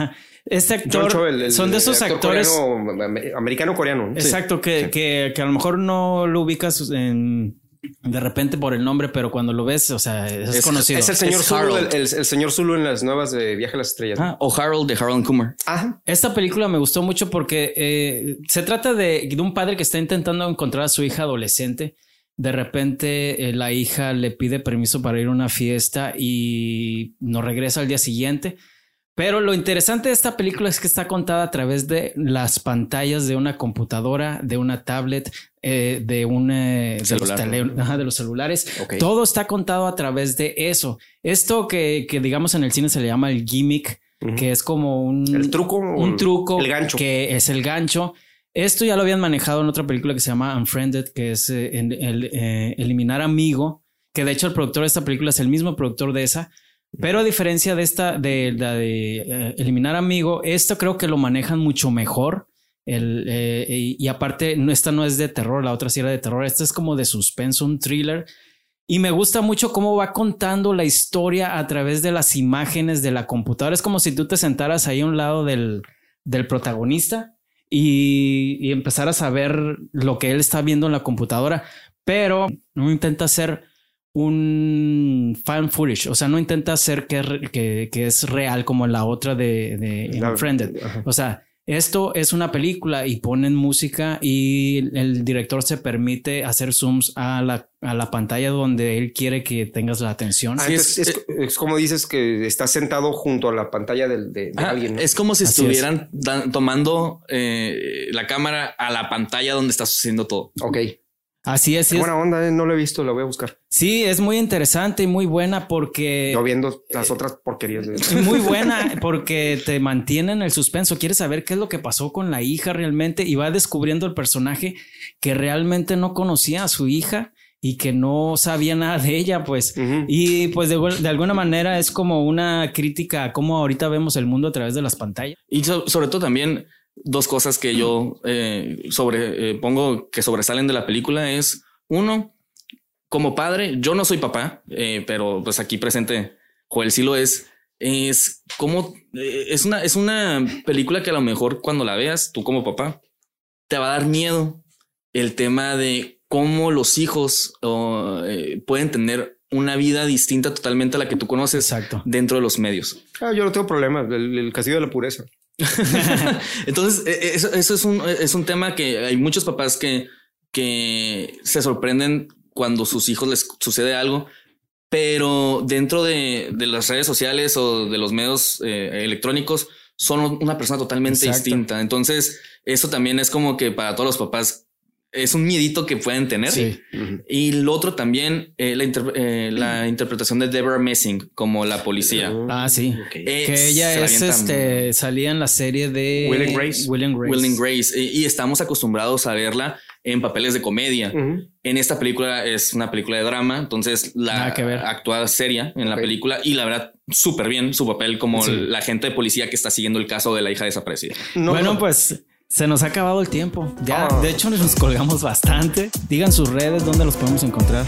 este actor Cho, el- el- son de esos actor actores. coreano, am- americano coreano. Exacto, que, que, que a lo mejor no lo ubicas en, de repente por el nombre, pero cuando lo ves, o sea, es, Es- conocido. Es el señor Es Zulu, el, Harold. el- el señor Zulu en las nuevas de Viaje a las Estrellas. Ah, o Harold de Harold Kumar. Ajá. Esta película me gustó mucho porque eh, se trata de, de un padre que está intentando encontrar a su hija adolescente. De repente eh, la hija le pide permiso para ir a una fiesta y no regresa al día siguiente. Pero lo interesante de esta película es que está contada a través de las pantallas de una computadora, de una tablet, eh, de un eh, de, los Celular. tele- ajá, de los celulares. Todo está contado a través de eso. Esto que, que digamos en el cine se le llama el gimmick, que es como un, El truco. un truco El gancho. que es el gancho. Esto ya lo habían manejado en otra película que se llama Unfriended, que es eh, en- el, eh, eliminar amigo, que de hecho el productor de esta película es el mismo productor de esa. Pero a diferencia de esta, de la de, eh, eliminar amigo, esto creo que lo manejan mucho mejor. El, eh, y, y aparte, no, esta no es de terror, la otra sí era de terror. Esta es como de suspenso, un thriller. Y me gusta mucho cómo va contando la historia a través de las imágenes de la computadora. Es como si tú te sentaras ahí a un lado del, del protagonista y, y empezaras a ver lo que él está viendo en la computadora, pero no intenta hacer un fan footage, o sea, no intenta hacer que, que, que es real como la otra de, de La- Unfriended. Ajá. O sea, esto es una película y ponen música y el director se permite hacer zooms a la, a la pantalla donde él quiere que tengas la atención. Ah, Sí, es- es, es como dices que estás sentado junto a la pantalla del- de, de alguien. ¿no? Es como si Así estuvieran tomando eh, la cámara a la pantalla donde está sucediendo todo. Ok. Así es, Qué es, buena onda, eh, no lo he visto, la voy a buscar. sí, es muy interesante y muy buena porque... Yo viendo las otras porquerías. de- Muy buena porque te mantiene en el suspenso. Quieres saber qué es lo que pasó con la hija realmente y va descubriendo el personaje que realmente no conocía a su hija y que no sabía nada de ella, pues. Y pues de, de alguna manera es como una crítica a cómo ahorita vemos el mundo a través de las pantallas. Y so- sobre todo también dos cosas que yo eh, sobre eh, pongo que sobresalen de la película es uno como padre, yo no soy papá, eh, pero pues aquí presente Joel sí lo es. Es como eh, es una, es una película que a lo mejor cuando la veas, tú como papá, te va a dar miedo el tema de cómo los hijos eh, pueden tener una vida distinta totalmente a la que tú conoces Exacto. dentro de los medios. Ah, yo no tengo problema, el, el castigo de la pureza. Entonces, e, e, eso, eso, es, un, es un tema que hay muchos papás que, que se sorprenden cuando sus hijos les sucede algo, pero dentro de, de las redes sociales o de los medios eh, electrónicos son una persona totalmente Exacto. distinta. Entonces, eso también es como que para todos los papás es un miedito que pueden tener. Sí. Y lo otro también, eh, la, inter- eh, la interpretación de Deborah Messing como la policía. Ah, sí. Eh, Que ella es este, salía en la serie de Will and Grace. Will and Grace. Will and Grace. Y, y estamos acostumbrados a verla en papeles de comedia. En esta película es una película de drama, entonces la que ver. actúa seria en la película y la verdad súper bien su papel como Sí. la agente de policía que está siguiendo el caso de la hija desaparecida. No, bueno, no. pues se nos ha acabado el tiempo. Ya, Ah. de hecho, nos colgamos bastante. Digan sus redes, dónde los podemos encontrar.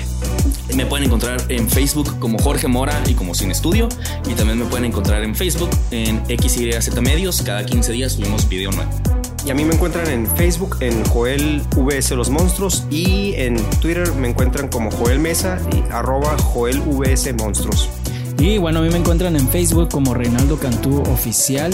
Me pueden encontrar en Facebook como Jorge Mora y como Sin Estudio y también me pueden encontrar en Facebook en XYZ Medios. Cada 15 días subimos video nuevo. Y a mí me encuentran en Facebook en Joel VS Los Monstruos y en Twitter me encuentran como Joel Mesa y arroba Joel VS Monstruos. Y bueno, a mí me encuentran en Facebook como Reinaldo Cantú Oficial.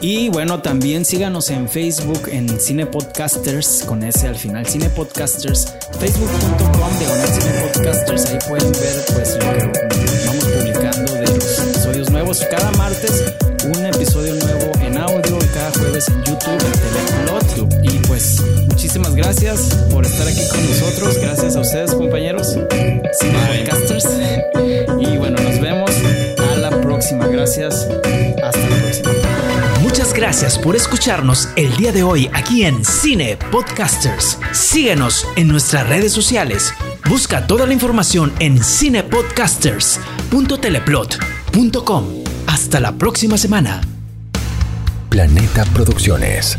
Y bueno, también síganos en Facebook en Cine Podcasters con S al final, Cine Podcasters, facebook.com de Cine Podcasters. Ahí pueden ver pues lo que vamos publicando de los episodios nuevos. Cada martes un episodio nuevo en audio y cada jueves en YouTube, en Teleplot. Y pues muchísimas gracias por estar aquí con nosotros. Gracias a ustedes, compañeros. Cine Podcasters. Y bueno, próxima. Gracias. Hasta la próxima. Muchas gracias por escucharnos el día de hoy aquí en Cine Podcasters. Síguenos en nuestras redes sociales. Busca toda la información en cinepodcasters.teleplot.com. Hasta la próxima semana. Planeta Producciones.